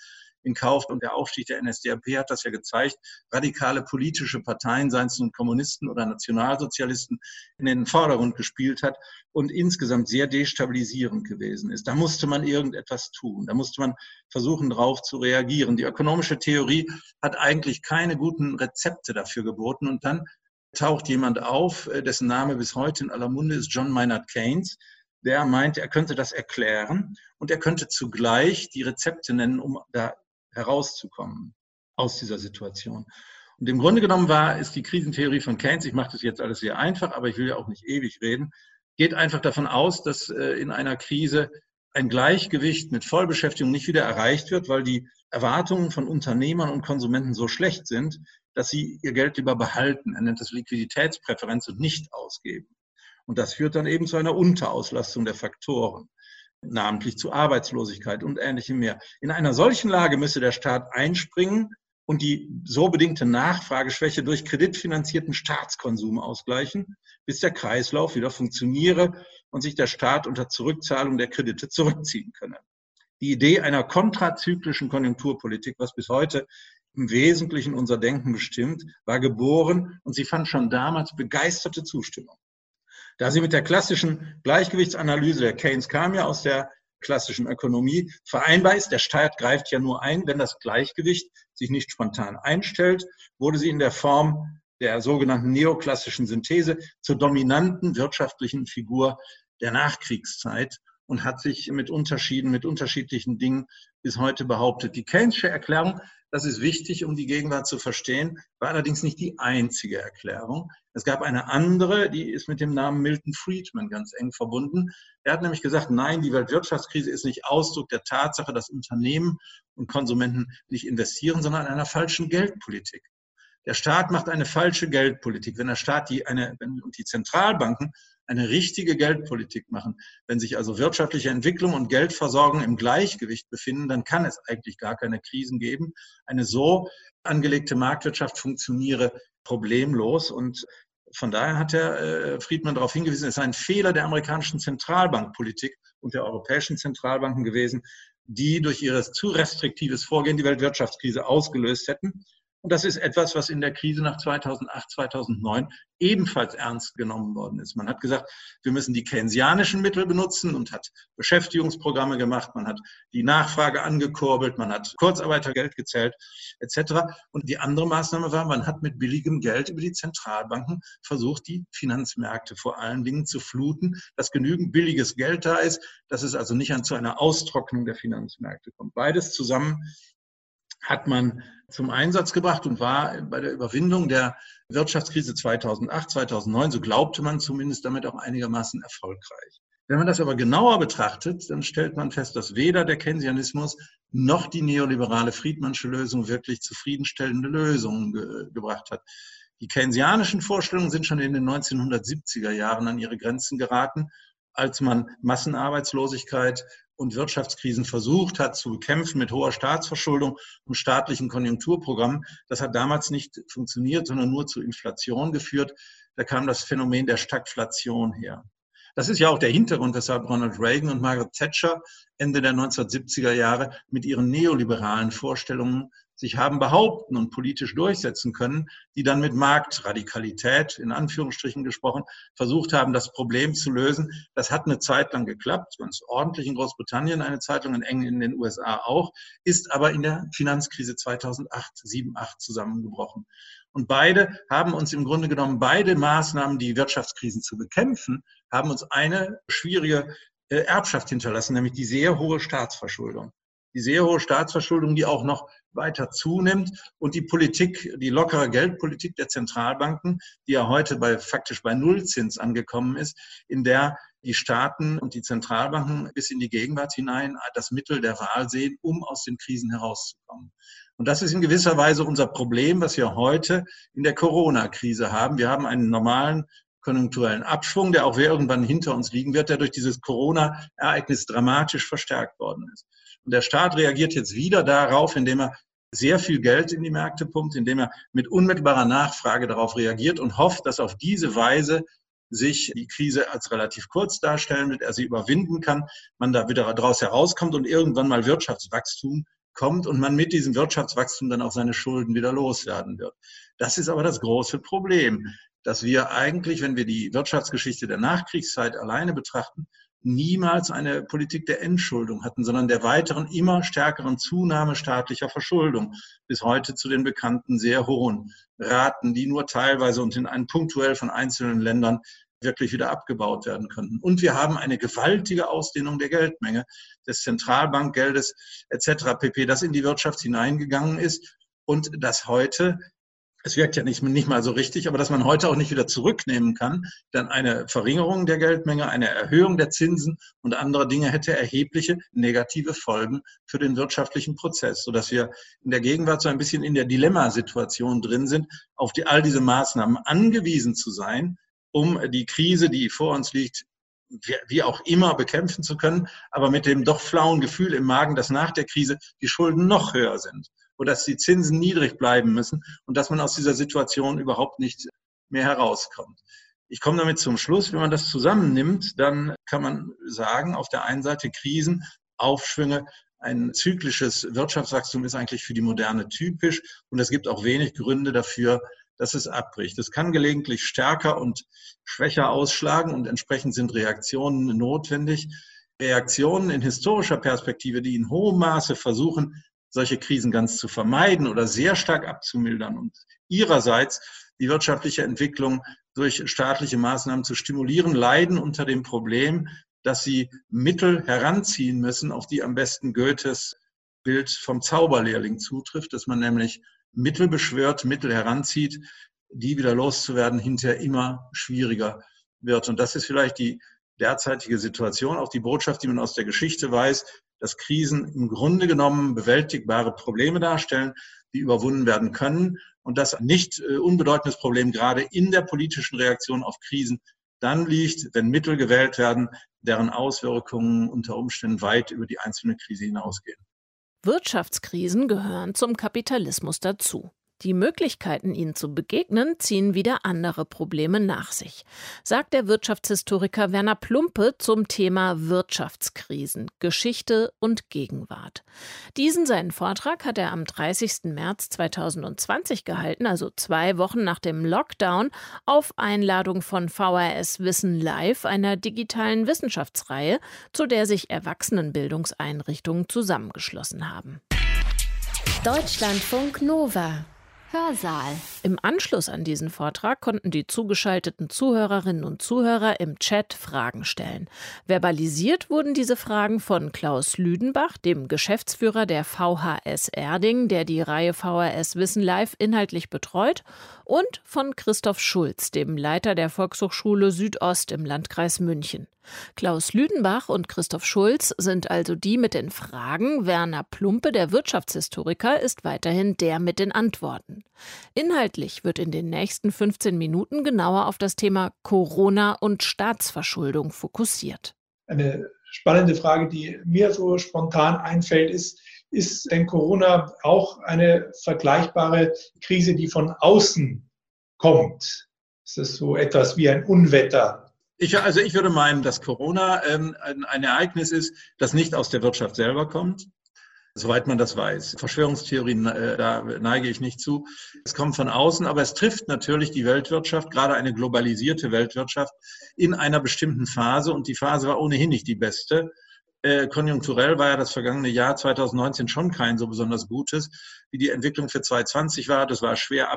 in Kauf. Und der Aufstieg der NSDAP hat das ja gezeigt. Radikale politische Parteien, seien es nun Kommunisten oder Nationalsozialisten, in den Vordergrund gespielt hat und insgesamt sehr destabilisierend gewesen ist. Da musste man irgendetwas tun. Da musste man versuchen, darauf zu reagieren. Die ökonomische Theorie hat eigentlich keine guten Rezepte dafür geboten. Und dann taucht jemand auf, äh, dessen Name bis heute in aller Munde ist, John Maynard Keynes, der meinte, er könnte das erklären und er könnte zugleich die Rezepte nennen, um da herauszukommen aus dieser Situation. Und im Grunde genommen war, ist die Krisentheorie von Keynes, ich mache das jetzt alles sehr einfach, aber ich will ja auch nicht ewig reden, geht einfach davon aus, dass äh, in einer Krise ein Gleichgewicht mit Vollbeschäftigung nicht wieder erreicht wird, weil die Erwartungen von Unternehmern und Konsumenten so schlecht sind, dass sie ihr Geld lieber behalten. Er nennt das Liquiditätspräferenz und nicht ausgeben. Und das führt dann eben zu einer Unterauslastung der Faktoren namentlich zu Arbeitslosigkeit und ähnlichem mehr. In einer solchen Lage müsse der Staat einspringen und die so bedingte Nachfrageschwäche durch kreditfinanzierten Staatskonsum ausgleichen, bis der Kreislauf wieder funktioniere und sich der Staat unter Zurückzahlung der Kredite zurückziehen könne. Die Idee einer kontrazyklischen Konjunkturpolitik, was bis heute im Wesentlichen unser Denken bestimmt, war geboren und sie fand schon damals begeisterte Zustimmung. Da sie mit der klassischen Gleichgewichtsanalyse der Keynes kam ja aus der klassischen Ökonomie vereinbar ist. Der Staat greift ja nur ein, wenn das Gleichgewicht sich nicht spontan einstellt, wurde sie in der Form der sogenannten neoklassischen Synthese zur dominanten wirtschaftlichen Figur der Nachkriegszeit und hat sich mit Unterschieden, mit unterschiedlichen Dingen bis heute behauptet. Die Keynesche Erklärung das ist wichtig, um die Gegenwart zu verstehen, war allerdings nicht die einzige Erklärung. Es gab eine andere, die ist mit dem Namen Milton Friedman ganz eng verbunden. Er hat nämlich gesagt, nein, die Weltwirtschaftskrise ist nicht Ausdruck der Tatsache, dass Unternehmen und Konsumenten nicht investieren, sondern einer falschen Geldpolitik. Der Staat macht eine falsche Geldpolitik. Wenn der Staat die eine, wenn, die Zentralbanken eine richtige Geldpolitik machen, wenn sich also wirtschaftliche Entwicklung und Geldversorgung im Gleichgewicht befinden, dann kann es eigentlich gar keine Krisen geben. Eine so angelegte Marktwirtschaft funktioniere problemlos und von daher hat Herr äh, Friedman darauf hingewiesen, es sei ein Fehler der amerikanischen Zentralbankpolitik und der europäischen Zentralbanken gewesen, die durch ihr zu restriktives Vorgehen die Weltwirtschaftskrise ausgelöst hätten. Und das ist etwas, was in der Krise nach 2008, 2009 ebenfalls ernst genommen worden ist. Man hat gesagt, wir müssen die keynesianischen Mittel benutzen und hat Beschäftigungsprogramme gemacht, man hat die Nachfrage angekurbelt, man hat Kurzarbeitergeld gezählt etc. Und die andere Maßnahme war, man hat mit billigem Geld über die Zentralbanken versucht, die Finanzmärkte vor allen Dingen zu fluten, dass genügend billiges Geld da ist, dass es also nicht zu einer Austrocknung der Finanzmärkte kommt. Beides zusammen hat man zum Einsatz gebracht und war bei der Überwindung der Wirtschaftskrise 2008, 2009, so glaubte man zumindest damit auch einigermaßen erfolgreich. Wenn man das aber genauer betrachtet, dann stellt man fest, dass weder der Keynesianismus noch die neoliberale Friedmannsche Lösung wirklich zufriedenstellende Lösungen ge gebracht hat. Die keynesianischen Vorstellungen sind schon in den 1970er Jahren an ihre Grenzen geraten, als man Massenarbeitslosigkeit und Wirtschaftskrisen versucht hat zu bekämpfen mit hoher Staatsverschuldung und staatlichen Konjunkturprogrammen. Das hat damals nicht funktioniert, sondern nur zu Inflation geführt. Da kam das Phänomen der Stagflation her. Das ist ja auch der Hintergrund, weshalb Ronald Reagan und Margaret Thatcher Ende der 1970er Jahre mit ihren neoliberalen Vorstellungen sich haben behaupten und politisch durchsetzen können, die dann mit Marktradikalität, in Anführungsstrichen gesprochen, versucht haben, das Problem zu lösen. Das hat eine Zeit lang geklappt, ganz ordentlich in Großbritannien eine Zeit lang, in eng in den USA auch, ist aber in der Finanzkrise 2008, 7, 8 zusammengebrochen. Und beide haben uns im Grunde genommen, beide Maßnahmen, die Wirtschaftskrisen zu bekämpfen, haben uns eine schwierige äh, Erbschaft hinterlassen, nämlich die sehr hohe Staatsverschuldung die sehr hohe Staatsverschuldung, die auch noch weiter zunimmt und die Politik, die lockere Geldpolitik der Zentralbanken, die ja heute bei faktisch bei Nullzins angekommen ist, in der die Staaten und die Zentralbanken bis in die Gegenwart hinein das Mittel der Wahl sehen, um aus den Krisen herauszukommen. Und das ist in gewisser Weise unser Problem, was wir heute in der Corona-Krise haben. Wir haben einen normalen konjunkturellen Abschwung, der auch irgendwann hinter uns liegen wird, der durch dieses Corona-Ereignis dramatisch verstärkt worden ist. Und der Staat reagiert jetzt wieder darauf, indem er sehr viel Geld in die Märkte pumpt, indem er mit unmittelbarer Nachfrage darauf reagiert und hofft, dass auf diese Weise sich die Krise als relativ kurz darstellen wird, er sie überwinden kann, man da wieder daraus herauskommt und irgendwann mal Wirtschaftswachstum kommt und man mit diesem Wirtschaftswachstum dann auch seine Schulden wieder loswerden wird. Das ist aber das große Problem, dass wir eigentlich, wenn wir die Wirtschaftsgeschichte der Nachkriegszeit alleine betrachten, niemals eine Politik der Entschuldung hatten, sondern der weiteren, immer stärkeren Zunahme staatlicher Verschuldung bis heute zu den bekannten sehr hohen Raten, die nur teilweise und in einem punktuell von einzelnen Ländern wirklich wieder abgebaut werden könnten. Und wir haben eine gewaltige Ausdehnung der Geldmenge des Zentralbankgeldes etc. pp, das in die Wirtschaft hineingegangen ist und das heute es wirkt ja nicht, nicht mal so richtig, aber dass man heute auch nicht wieder zurücknehmen kann, dann eine Verringerung der Geldmenge, eine Erhöhung der Zinsen und andere Dinge hätte erhebliche negative Folgen für den wirtschaftlichen Prozess, sodass wir in der Gegenwart so ein bisschen in der Dilemmasituation drin sind, auf die, all diese Maßnahmen angewiesen zu sein, um die Krise, die vor uns liegt, wie auch immer bekämpfen zu können, aber mit dem doch flauen Gefühl im Magen, dass nach der Krise die Schulden noch höher sind oder dass die Zinsen niedrig bleiben müssen und dass man aus dieser Situation überhaupt nicht mehr herauskommt. Ich komme damit zum Schluss. Wenn man das zusammennimmt, dann kann man sagen, auf der einen Seite Krisen, Aufschwünge, ein zyklisches Wirtschaftswachstum ist eigentlich für die Moderne typisch und es gibt auch wenig Gründe dafür, dass es abbricht. Es kann gelegentlich stärker und schwächer ausschlagen und entsprechend sind Reaktionen notwendig. Reaktionen in historischer Perspektive, die in hohem Maße versuchen, solche Krisen ganz zu vermeiden oder sehr stark abzumildern und ihrerseits die wirtschaftliche Entwicklung durch staatliche Maßnahmen zu stimulieren, leiden unter dem Problem, dass sie Mittel heranziehen müssen, auf die am besten Goethes Bild vom Zauberlehrling zutrifft, dass man nämlich Mittel beschwört, Mittel heranzieht, die wieder loszuwerden hinterher immer schwieriger wird. Und das ist vielleicht die derzeitige Situation, auch die Botschaft, die man aus der Geschichte weiß, dass Krisen im Grunde genommen bewältigbare Probleme darstellen, die überwunden werden können und das nicht äh, unbedeutendes Problem gerade in der politischen Reaktion auf Krisen dann liegt, wenn Mittel gewählt werden, deren Auswirkungen unter Umständen weit über die einzelne Krise hinausgehen.
Wirtschaftskrisen gehören zum Kapitalismus dazu. Die Möglichkeiten, ihnen zu begegnen, ziehen wieder andere Probleme nach sich, sagt der Wirtschaftshistoriker Werner Plumpe zum Thema Wirtschaftskrisen, Geschichte und Gegenwart. Diesen seinen Vortrag hat er am 30. März 2020 gehalten, also zwei Wochen nach dem Lockdown, auf Einladung von VRS Wissen Live, einer digitalen Wissenschaftsreihe, zu der sich Erwachsenenbildungseinrichtungen zusammengeschlossen haben.
Deutschlandfunk Nova Hörsaal.
Im Anschluss an diesen Vortrag konnten die zugeschalteten Zuhörerinnen und Zuhörer im Chat Fragen stellen. Verbalisiert wurden diese Fragen von Klaus Lüdenbach, dem Geschäftsführer der VHS Erding, der die Reihe VHS Wissen Live inhaltlich betreut, und von Christoph Schulz, dem Leiter der Volkshochschule Südost im Landkreis München. Klaus Lüdenbach und Christoph Schulz sind also die mit den Fragen, Werner Plumpe, der Wirtschaftshistoriker, ist weiterhin der mit den Antworten. Inhaltlich wird in den nächsten 15 Minuten genauer auf das Thema Corona und Staatsverschuldung fokussiert.
Eine spannende Frage, die mir so spontan einfällt, ist, ist denn Corona auch eine vergleichbare Krise, die von außen kommt? Ist es so etwas wie ein Unwetter?
Ich, also ich würde meinen, dass Corona ähm, ein, ein Ereignis ist, das nicht aus der Wirtschaft selber kommt, soweit man das weiß. Verschwörungstheorien, äh, da neige ich nicht zu. Es kommt von außen, aber es trifft natürlich die Weltwirtschaft, gerade eine globalisierte Weltwirtschaft, in einer bestimmten Phase. Und die Phase war ohnehin nicht die beste. Äh, konjunkturell war ja das vergangene Jahr 2019 schon kein so besonders gutes, wie die Entwicklung für 2020 war. Das war schwer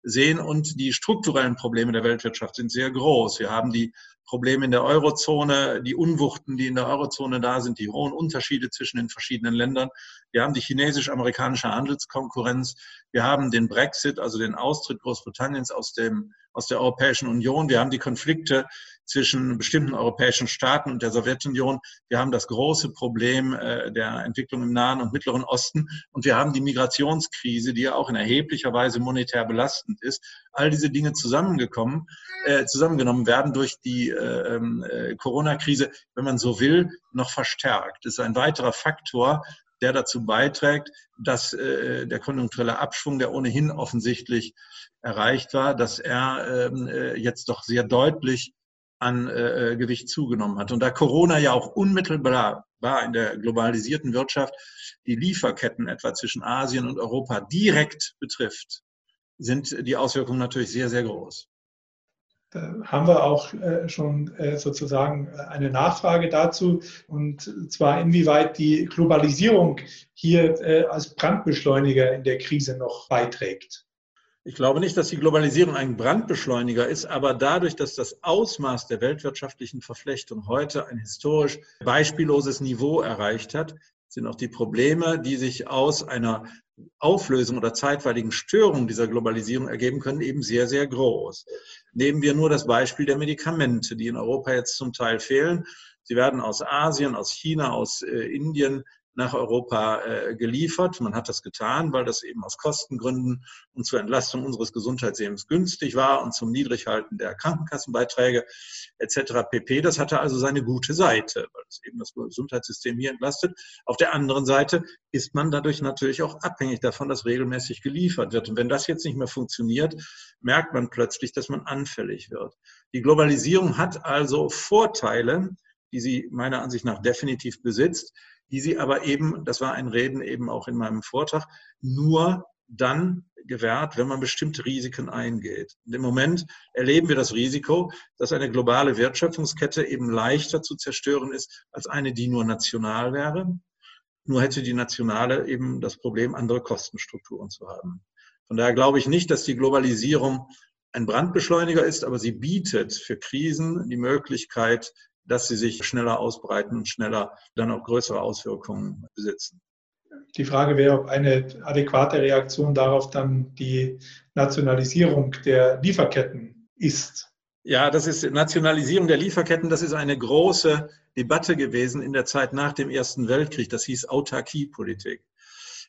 abzusehen und die strukturellen Probleme der Weltwirtschaft sind sehr groß. Wir haben die Probleme in der Eurozone, die Unwuchten, die in der Eurozone da sind, die hohen Unterschiede zwischen den verschiedenen Ländern. Wir haben die chinesisch-amerikanische Handelskonkurrenz. Wir haben den Brexit, also den Austritt Großbritanniens aus dem aus der Europäischen Union. Wir haben die Konflikte zwischen bestimmten europäischen Staaten und der Sowjetunion. Wir haben das große Problem äh, der Entwicklung im Nahen und Mittleren Osten. Und wir haben die Migrationskrise, die ja auch in erheblicher Weise monetär belastend ist. All diese Dinge zusammengekommen, äh, zusammengenommen werden durch die äh, ähm, äh, Corona-Krise, wenn man so will, noch verstärkt. Das ist ein weiterer Faktor, der dazu beiträgt, dass äh, der konjunkturelle Abschwung, der ohnehin offensichtlich erreicht war, dass er ähm, äh, jetzt doch sehr deutlich an äh, äh, Gewicht zugenommen hat. Und da Corona ja auch unmittelbar war in der globalisierten Wirtschaft die Lieferketten etwa zwischen Asien und Europa direkt betrifft, sind die Auswirkungen natürlich sehr, sehr groß.
Da haben wir auch äh, schon äh, sozusagen eine Nachfrage dazu, und zwar inwieweit die Globalisierung hier als Brandbeschleuniger in der Krise noch beiträgt.
Ich glaube nicht, dass die Globalisierung ein Brandbeschleuniger ist, aber dadurch, dass das Ausmaß der weltwirtschaftlichen Verflechtung heute ein historisch beispielloses Niveau erreicht hat, sind auch die Probleme, die sich aus einer Auflösung oder zeitweiligen Störung dieser Globalisierung ergeben können, eben sehr, sehr groß. Nehmen wir nur das Beispiel der Medikamente, die in Europa jetzt zum Teil fehlen. Sie werden aus Asien, aus China, aus äh, Indien nach Europa äh, geliefert. Man hat das getan, weil das eben aus Kostengründen und zur Entlastung unseres Gesundheitssystems günstig war und zum Niedrighalten der Krankenkassenbeiträge etc. pp. Das hatte also seine gute Seite, weil es eben das Gesundheitssystem hier entlastet. Auf der anderen Seite ist man dadurch natürlich auch abhängig davon, dass regelmäßig geliefert wird. Und wenn das jetzt nicht mehr funktioniert, merkt man plötzlich, dass man anfällig wird. Die Globalisierung hat also Vorteile, die sie meiner Ansicht nach definitiv besitzt, die sie aber eben, das war ein Reden eben auch in meinem Vortrag, nur dann gewährt, wenn man bestimmte Risiken eingeht. Und im Moment erleben wir das Risiko, dass eine globale Wertschöpfungskette eben leichter zu zerstören ist als eine, die nur national wäre. Nur hätte die nationale eben das Problem, andere Kostenstrukturen zu haben. Von daher glaube ich nicht, dass die Globalisierung ein Brandbeschleuniger ist, aber sie bietet für Krisen die Möglichkeit, dass sie sich schneller ausbreiten und schneller dann auch größere Auswirkungen besitzen.
Die Frage wäre, ob eine adäquate Reaktion darauf dann die Nationalisierung der Lieferketten ist.
Ja, das ist Nationalisierung der Lieferketten. Das ist eine große Debatte gewesen in der Zeit nach dem Ersten Weltkrieg. Das hieß Autarkiepolitik.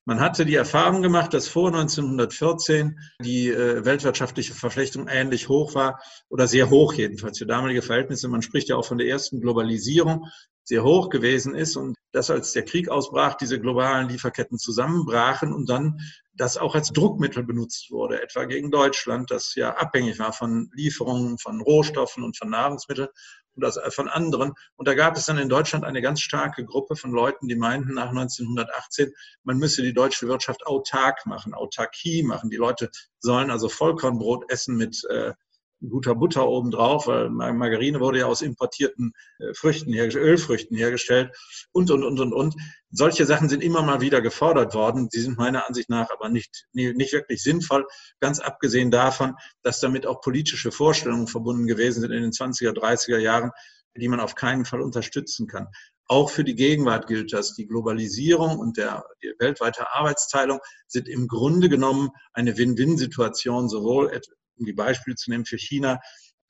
Man hatte die Erfahrung gemacht, dass vor 1914 die äh, weltwirtschaftliche Verflechtung ähnlich hoch war oder sehr hoch jedenfalls für damalige Verhältnisse. Man spricht ja auch von der ersten Globalisierung, sehr hoch gewesen ist und dass als der Krieg ausbrach, diese globalen Lieferketten zusammenbrachen und dann das auch als Druckmittel benutzt wurde, etwa gegen Deutschland, das ja abhängig war von Lieferungen von Rohstoffen und von Nahrungsmitteln und das von anderen. Und da gab es dann in Deutschland eine ganz starke Gruppe von Leuten, die meinten nach 1918, man müsse die deutsche Wirtschaft autark machen, Autarkie machen. Die Leute sollen also Vollkornbrot essen mit äh, guter Butter obendrauf, weil Margarine wurde ja aus importierten äh, Früchten, Ölfrüchten hergestellt und, und, und, und, und. Solche Sachen sind immer mal wieder gefordert worden. Die sind meiner Ansicht nach aber nicht, nicht wirklich sinnvoll, ganz abgesehen davon, dass damit auch politische Vorstellungen verbunden gewesen sind in den 20er, 30er Jahren, die man auf keinen Fall unterstützen kann. Auch für die Gegenwart gilt das. Die Globalisierung und der, die weltweite Arbeitsteilung sind im Grunde genommen eine Win-Win-Situation, sowohl um die Beispiele zu nehmen für China,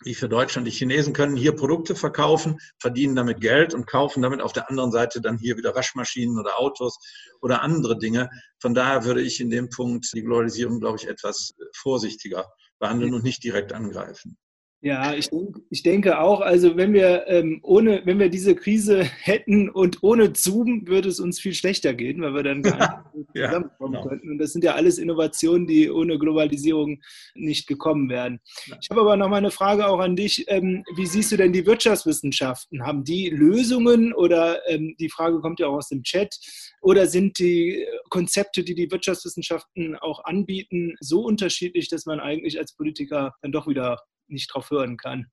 wie für Deutschland. Die Chinesen können hier Produkte verkaufen, verdienen damit Geld und kaufen damit auf der anderen Seite dann hier wieder Waschmaschinen oder Autos oder andere Dinge. Von daher würde ich in dem Punkt die Globalisierung, glaube ich, etwas vorsichtiger behandeln und nicht direkt angreifen.
Ja, ich, denk, ich denke auch, also wenn wir ähm, ohne, wenn wir diese Krise hätten und ohne Zoom, würde es uns viel schlechter gehen, weil wir dann gar nicht ja, zusammenkommen genau. könnten. Und das sind ja alles Innovationen, die ohne Globalisierung nicht gekommen wären. Ja. Ich habe aber noch mal eine Frage auch an dich. Ähm, wie siehst du denn die Wirtschaftswissenschaften? Haben die Lösungen oder ähm, die Frage kommt ja auch aus dem Chat, oder sind die Konzepte, die die Wirtschaftswissenschaften auch anbieten, so unterschiedlich, dass man eigentlich als Politiker dann doch wieder nicht drauf hören kann.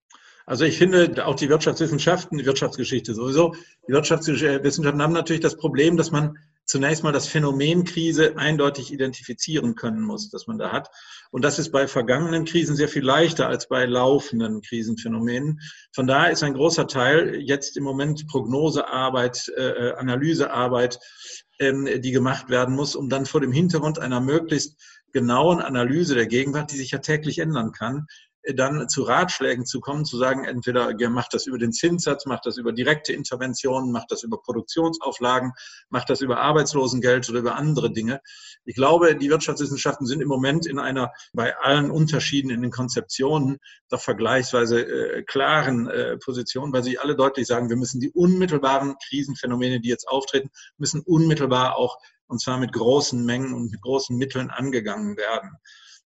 Also ich finde auch die Wirtschaftswissenschaften, die Wirtschaftsgeschichte sowieso, die Wirtschaftswissenschaften haben natürlich das Problem, dass man zunächst mal das Phänomen Krise eindeutig identifizieren können muss, das man da hat. Und das ist bei vergangenen Krisen sehr viel leichter als bei laufenden Krisenphänomenen. Von daher ist ein großer Teil jetzt im Moment Prognosearbeit, äh, Analysearbeit, ähm, die gemacht werden muss, um dann vor dem Hintergrund einer möglichst genauen Analyse der Gegenwart, die sich ja täglich ändern kann, dann zu Ratschlägen zu kommen, zu sagen, entweder macht das über den Zinssatz, macht das über direkte Interventionen, macht das über Produktionsauflagen, macht das über Arbeitslosengeld oder über andere Dinge. Ich glaube, die Wirtschaftswissenschaften sind im Moment in einer, bei allen Unterschieden in den Konzeptionen, doch vergleichsweise äh, klaren äh, Position, weil sie alle deutlich sagen, wir müssen die unmittelbaren Krisenphänomene, die jetzt auftreten, müssen unmittelbar auch und zwar mit großen Mengen und mit großen Mitteln angegangen werden.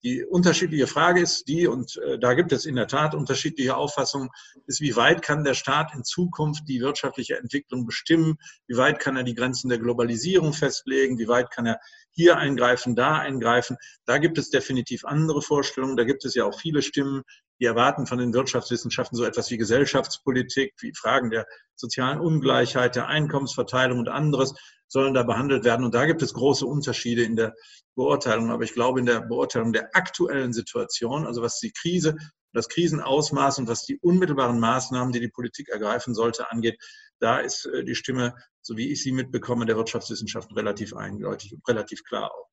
Die unterschiedliche Frage ist die, und äh, da gibt es in der Tat unterschiedliche Auffassungen, ist, wie weit kann der Staat in Zukunft die wirtschaftliche Entwicklung bestimmen? Wie weit kann er die Grenzen der Globalisierung festlegen? Wie weit kann er hier eingreifen, da eingreifen? Da gibt es definitiv andere Vorstellungen. Da gibt es ja auch viele Stimmen, die erwarten von den Wirtschaftswissenschaften so etwas wie Gesellschaftspolitik, wie Fragen der sozialen Ungleichheit, der Einkommensverteilung und anderes sollen da behandelt werden. Und da gibt es große Unterschiede in der Beurteilung. Aber ich glaube, in der Beurteilung der aktuellen Situation, also was die Krise, das Krisenausmaß und was die unmittelbaren Maßnahmen, die die Politik ergreifen sollte, angeht, da ist äh, die Stimme, so wie ich sie mitbekomme, der Wirtschaftswissenschaften relativ eindeutig und relativ klar auch.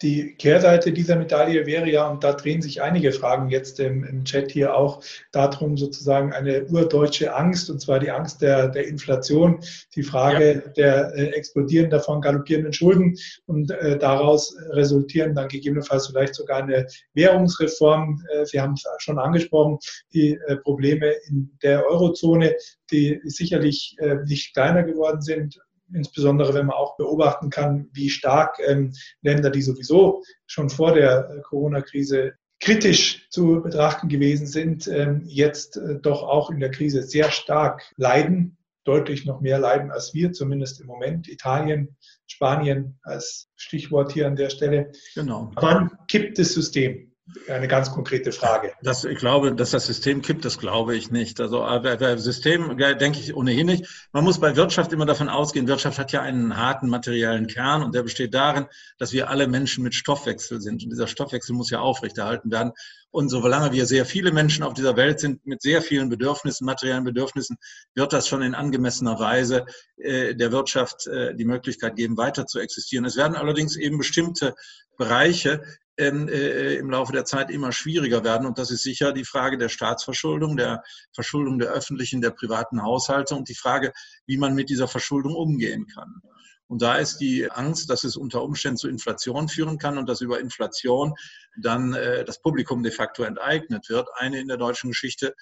Die Kehrseite dieser Medaille wäre ja, und da drehen sich einige Fragen jetzt im, im Chat hier auch darum, sozusagen eine urdeutsche Angst, und zwar die Angst der, der Inflation, die Frage ja. der äh, explodierenden, davon galoppierenden Schulden und äh, daraus resultieren dann gegebenenfalls vielleicht sogar eine Währungsreform. Äh, Sie haben es schon angesprochen, die äh, Probleme in der Eurozone, die sicherlich äh, nicht kleiner geworden sind, insbesondere wenn man auch beobachten kann, wie stark ähm, Länder, die sowieso schon vor der äh, Corona-Krise kritisch zu betrachten gewesen sind, ähm, jetzt äh, doch auch in der Krise sehr stark leiden, deutlich noch mehr leiden als wir, zumindest im Moment. Italien, Spanien als Stichwort hier an der Stelle. Genau. Wann kippt das System? Eine ganz konkrete Frage.
Das, ich glaube, dass das System kippt, das glaube ich nicht. Also bei System denke ich ohnehin nicht. Man muss bei Wirtschaft immer davon ausgehen, Wirtschaft hat ja einen harten materiellen Kern und der besteht darin, dass wir alle Menschen mit Stoffwechsel sind. Und dieser Stoffwechsel muss ja aufrechterhalten werden. Und solange wir sehr viele Menschen auf dieser Welt sind mit sehr vielen Bedürfnissen, materiellen Bedürfnissen, wird das schon in angemessener Weise äh, der Wirtschaft äh, die Möglichkeit geben, weiter zu existieren. Es werden allerdings eben bestimmte Bereiche äh, im Laufe der Zeit immer schwieriger werden. Und das ist sicher die Frage der Staatsverschuldung, der Verschuldung der öffentlichen, der privaten Haushalte und die Frage, wie man mit dieser Verschuldung umgehen kann. Und da ist die Angst, dass es unter Umständen zu Inflation führen kann und dass über Inflation dann äh, das Publikum de facto enteignet wird, eine in der deutschen Geschichte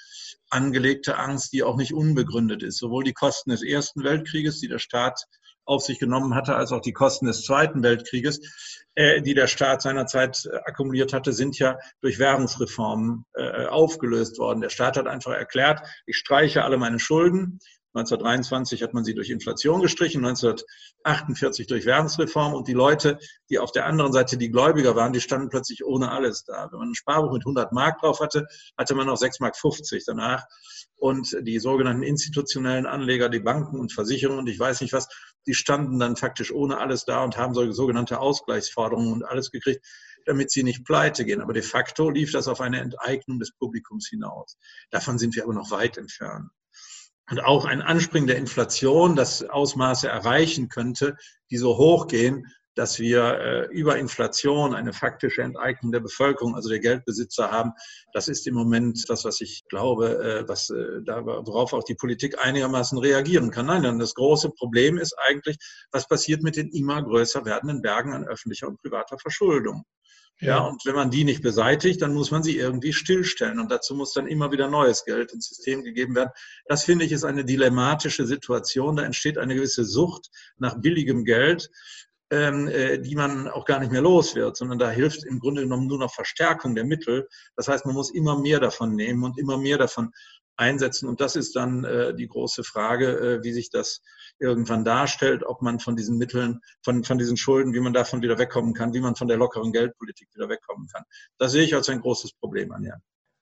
angelegte Angst, die auch nicht unbegründet ist. Sowohl die Kosten des Ersten Weltkrieges, die der Staat auf sich genommen hatte, als auch die Kosten des Zweiten Weltkrieges, äh, die der Staat seinerzeit äh, akkumuliert hatte, sind ja durch Währungsreformen äh, aufgelöst worden. Der Staat hat einfach erklärt, ich streiche alle meine Schulden. 1923 hat man sie durch Inflation gestrichen, 1948 durch Währungsreform und die Leute, die auf der anderen Seite die Gläubiger waren, die standen plötzlich ohne alles da. Wenn man ein Sparbuch mit 100 Mark drauf hatte, hatte man noch 6 Mark 50 danach und die sogenannten institutionellen Anleger, die Banken und Versicherungen und ich weiß nicht was, die standen dann faktisch ohne alles da und haben solche sogenannte Ausgleichsforderungen und alles gekriegt, damit sie nicht pleite gehen. Aber de facto lief das auf eine Enteignung des Publikums hinaus. Davon sind wir aber noch weit entfernt. Und auch ein Anspringen der Inflation, das Ausmaße erreichen könnte, die so hoch gehen, dass wir äh, über Inflation eine faktische Enteignung der Bevölkerung, also der Geldbesitzer haben. Das ist im Moment das, was ich glaube, äh, was, äh, da, worauf auch die Politik einigermaßen reagieren kann. Nein, dann das große Problem ist eigentlich, was passiert mit den immer größer werdenden Bergen an öffentlicher und privater Verschuldung. Ja, und wenn man die nicht beseitigt, dann muss man sie irgendwie stillstellen. Und dazu muss dann immer wieder neues Geld ins System gegeben werden. Das finde ich ist eine dilemmatische Situation. Da entsteht eine gewisse Sucht nach billigem Geld die man auch gar nicht mehr los wird, sondern da hilft im Grunde genommen nur noch Verstärkung der Mittel. Das heißt, man muss immer mehr davon nehmen und immer mehr davon einsetzen. Und das ist dann äh, die große Frage, äh, wie sich das irgendwann darstellt, ob man von diesen Mitteln, von, von diesen Schulden, wie man davon wieder wegkommen kann, wie man von der lockeren Geldpolitik wieder wegkommen kann. Das sehe ich als ein großes Problem an, ja.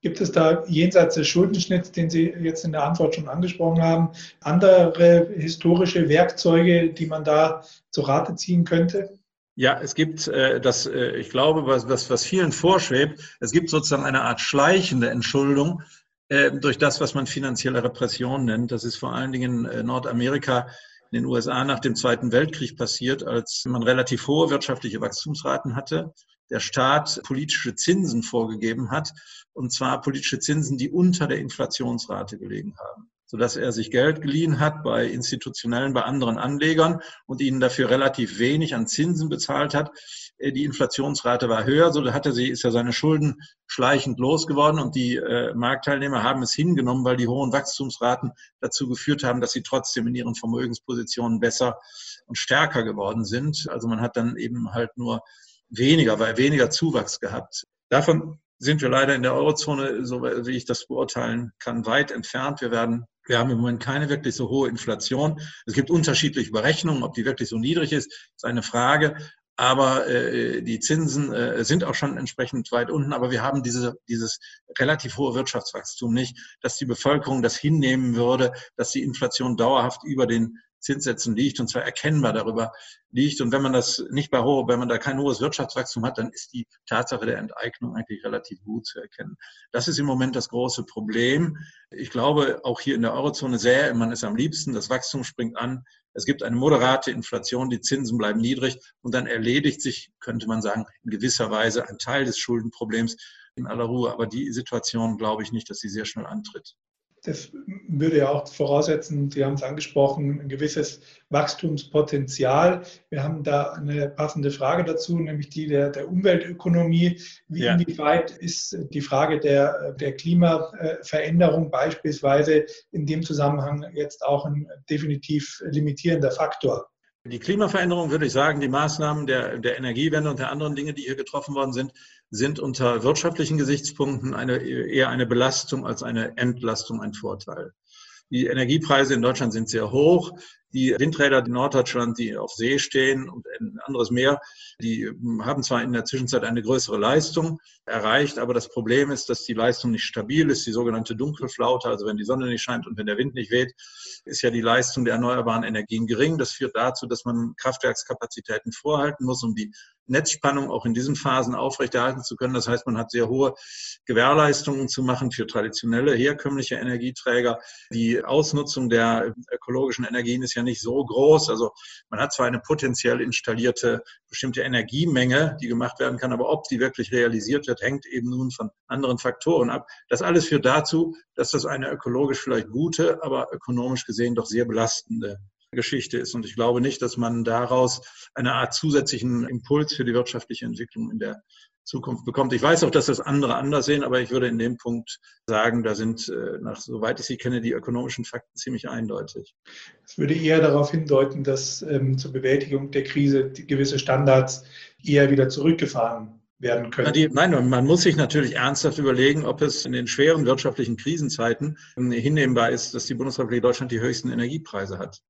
Gibt es da jenseits des Schuldenschnitts, den Sie jetzt in der Antwort schon angesprochen haben, andere historische Werkzeuge, die man da zu Rate ziehen könnte?
Ja, es gibt äh, das, äh, ich glaube, was, was, vielen vorschwebt, es gibt sozusagen eine Art schleichende Entschuldung äh, durch das, was man finanzielle Repression nennt. Das ist vor allen Dingen in Nordamerika, in den USA nach dem Zweiten Weltkrieg passiert, als man relativ hohe wirtschaftliche Wachstumsraten hatte der Staat politische Zinsen vorgegeben hat, und zwar politische Zinsen, die unter der Inflationsrate gelegen haben sodass er sich Geld geliehen hat bei institutionellen, bei anderen Anlegern und ihnen dafür relativ wenig an Zinsen bezahlt hat. Äh, die Inflationsrate war höher, so hatte sie, ist er seine Schulden schleichend losgeworden und die äh, Marktteilnehmer haben es hingenommen, weil die hohen Wachstumsraten dazu geführt haben, dass sie trotzdem in ihren Vermögenspositionen besser und stärker geworden sind. Also man hat dann eben halt nur weniger, weil weniger Zuwachs gehabt. Davon sind wir leider in der Eurozone, so wie ich das beurteilen kann, weit entfernt. Wir werden wir haben im Moment keine wirklich so hohe Inflation. Es gibt unterschiedliche Berechnungen, ob die wirklich so niedrig ist, ist eine Frage. Aber äh, die Zinsen äh, sind auch schon entsprechend weit unten. Aber wir haben diese, dieses relativ hohe Wirtschaftswachstum nicht, dass die Bevölkerung das hinnehmen würde, dass die Inflation dauerhaft über den Zinssätzen liegt und zwar erkennbar darüber liegt. Und wenn man das nicht bei hohe, wenn man da kein hohes Wirtschaftswachstum hat, dann ist die Tatsache der Enteignung eigentlich relativ gut zu erkennen. Das ist im Moment das große Problem. Ich glaube, auch hier in der Eurozone sähe man es am liebsten, das Wachstum springt an, Es gibt eine moderate Inflation, die Zinsen bleiben niedrig und dann erledigt sich, könnte man sagen, in gewisser Weise ein Teil des Schuldenproblems in aller Ruhe. Aber die Situation glaube ich nicht, dass sie sehr schnell antritt.
Das würde ja auch voraussetzen, Sie haben es angesprochen, ein gewisses Wachstumspotenzial. Wir haben da eine passende Frage dazu, nämlich die der, der Umweltökonomie. Wie, ja. Inwieweit ist die Frage der, der Klimaveränderung beispielsweise in dem Zusammenhang jetzt auch ein definitiv limitierender Faktor?
Die Klimaveränderung, würde ich sagen, die Maßnahmen der, der Energiewende und der anderen Dinge, die hier getroffen worden sind, sind unter wirtschaftlichen Gesichtspunkten eine, eher eine Belastung als eine Entlastung ein Vorteil. Die Energiepreise in Deutschland sind sehr hoch. Die Windräder in Norddeutschland, die auf See stehen und ein anderes Meer, die haben zwar in der Zwischenzeit eine größere Leistung erreicht, aber das Problem ist, dass die Leistung nicht stabil ist, die sogenannte Dunkelflaute, also wenn die Sonne nicht scheint und wenn der Wind nicht weht, ist ja die Leistung der erneuerbaren Energien gering. Das führt dazu, dass man Kraftwerkskapazitäten vorhalten muss, um die Netzspannung auch in diesen Phasen aufrechterhalten zu können. Das heißt, man hat sehr hohe Gewährleistungen zu machen für traditionelle, herkömmliche Energieträger. Die Ausnutzung der ökologischen Energien ist ja nicht so groß. Also man hat zwar eine potenziell installierte bestimmte Energiemenge, die gemacht werden kann, aber ob die wirklich realisiert wird, hängt eben nun von anderen Faktoren ab. Das alles führt dazu, dass das eine ökologisch vielleicht gute, aber ökonomisch gesehen doch sehr belastende Geschichte ist. Und ich glaube nicht, dass man daraus eine Art zusätzlichen Impuls für die wirtschaftliche Entwicklung in der Zukunft bekommt. Ich weiß auch, dass das andere anders sehen, aber ich würde in dem Punkt sagen, da sind, äh, nach, soweit ich sie kenne, die ökonomischen Fakten ziemlich eindeutig.
Es würde eher darauf hindeuten, dass ähm, zur Bewältigung der Krise gewisse Standards eher wieder zurückgefahren werden können.
Die, nein, man muss sich natürlich ernsthaft überlegen, ob es in den schweren wirtschaftlichen Krisenzeiten hinnehmbar ist, dass die Bundesrepublik Deutschland die höchsten Energiepreise hat.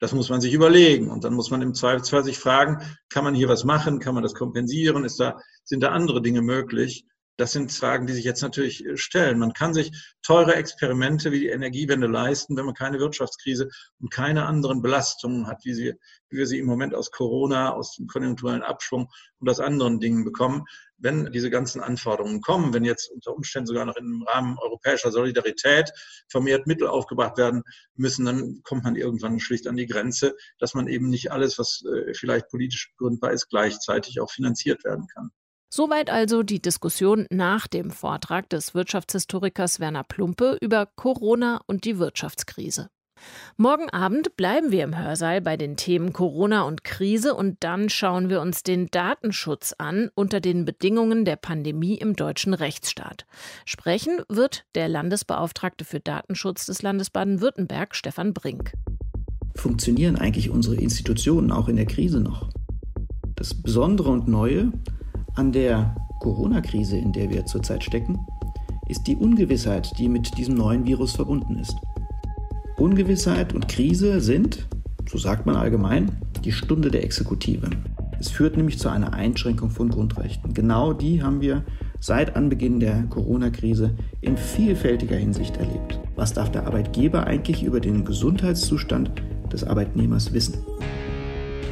Das muss man sich überlegen. Und dann muss man im Zweifelsfall sich fragen, kann man hier was machen? Kann man das kompensieren? Ist da, sind da andere Dinge möglich? Das sind Fragen, die sich jetzt natürlich äh, stellen. Man kann sich teure Experimente wie die Energiewende leisten, wenn man keine Wirtschaftskrise und keine anderen Belastungen hat, wie, sie, wie wir sie im Moment aus Corona, aus dem konjunkturellen Abschwung und aus anderen Dingen bekommen wenn diese ganzen Anforderungen kommen, wenn jetzt unter Umständen sogar noch im Rahmen europäischer Solidarität vermehrt Mittel aufgebracht werden müssen, dann kommt man irgendwann schlicht an die Grenze, dass man eben nicht alles, was äh, vielleicht politisch begründbar ist, gleichzeitig auch finanziert werden kann.
Soweit also die Diskussion nach dem Vortrag des Wirtschaftshistorikers Werner Plumpe über Corona und die Wirtschaftskrise. Morgen Abend bleiben wir im Hörsaal bei den Themen Corona und Krise und dann schauen wir uns den Datenschutz an unter den Bedingungen der Pandemie im deutschen Rechtsstaat. Sprechen wird der Landesbeauftragte für Datenschutz des Landes Baden-Württemberg, Stefan Brink.
Funktionieren eigentlich unsere Institutionen auch in der Krise noch? Das Besondere und Neue an der Corona-Krise, in der wir zurzeit stecken, ist die Ungewissheit, die mit diesem neuen Virus verbunden ist. Ungewissheit und Krise sind, so sagt man allgemein, die Stunde der Exekutive. Es führt nämlich zu einer Einschränkung von Grundrechten. Genau die haben wir seit Anbeginn der Corona-Krise in vielfältiger Hinsicht erlebt. Was darf der Arbeitgeber eigentlich über den Gesundheitszustand des Arbeitnehmers wissen?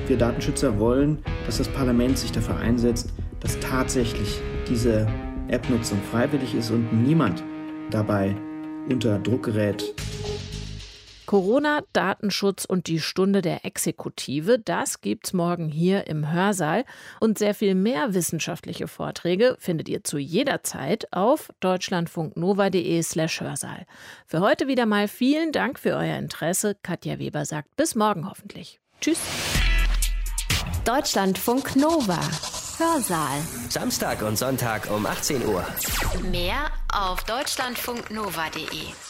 Wir Datenschützer wollen, dass das Parlament sich dafür einsetzt, dass tatsächlich diese App-Nutzung freiwillig ist und niemand dabei unter Druck gerät,
Corona, Datenschutz und die Stunde der Exekutive, das gibt's morgen hier im Hörsaal. Und sehr viel mehr wissenschaftliche Vorträge findet ihr zu jeder Zeit auf deutschlandfunknova.de slash Hörsaal. Für heute wieder mal vielen Dank für euer Interesse. Katja Weber sagt bis morgen hoffentlich. Tschüss.
Deutschlandfunk Nova. Hörsaal.
Samstag und Sonntag um 18 Uhr.
Mehr auf deutschlandfunknova.de.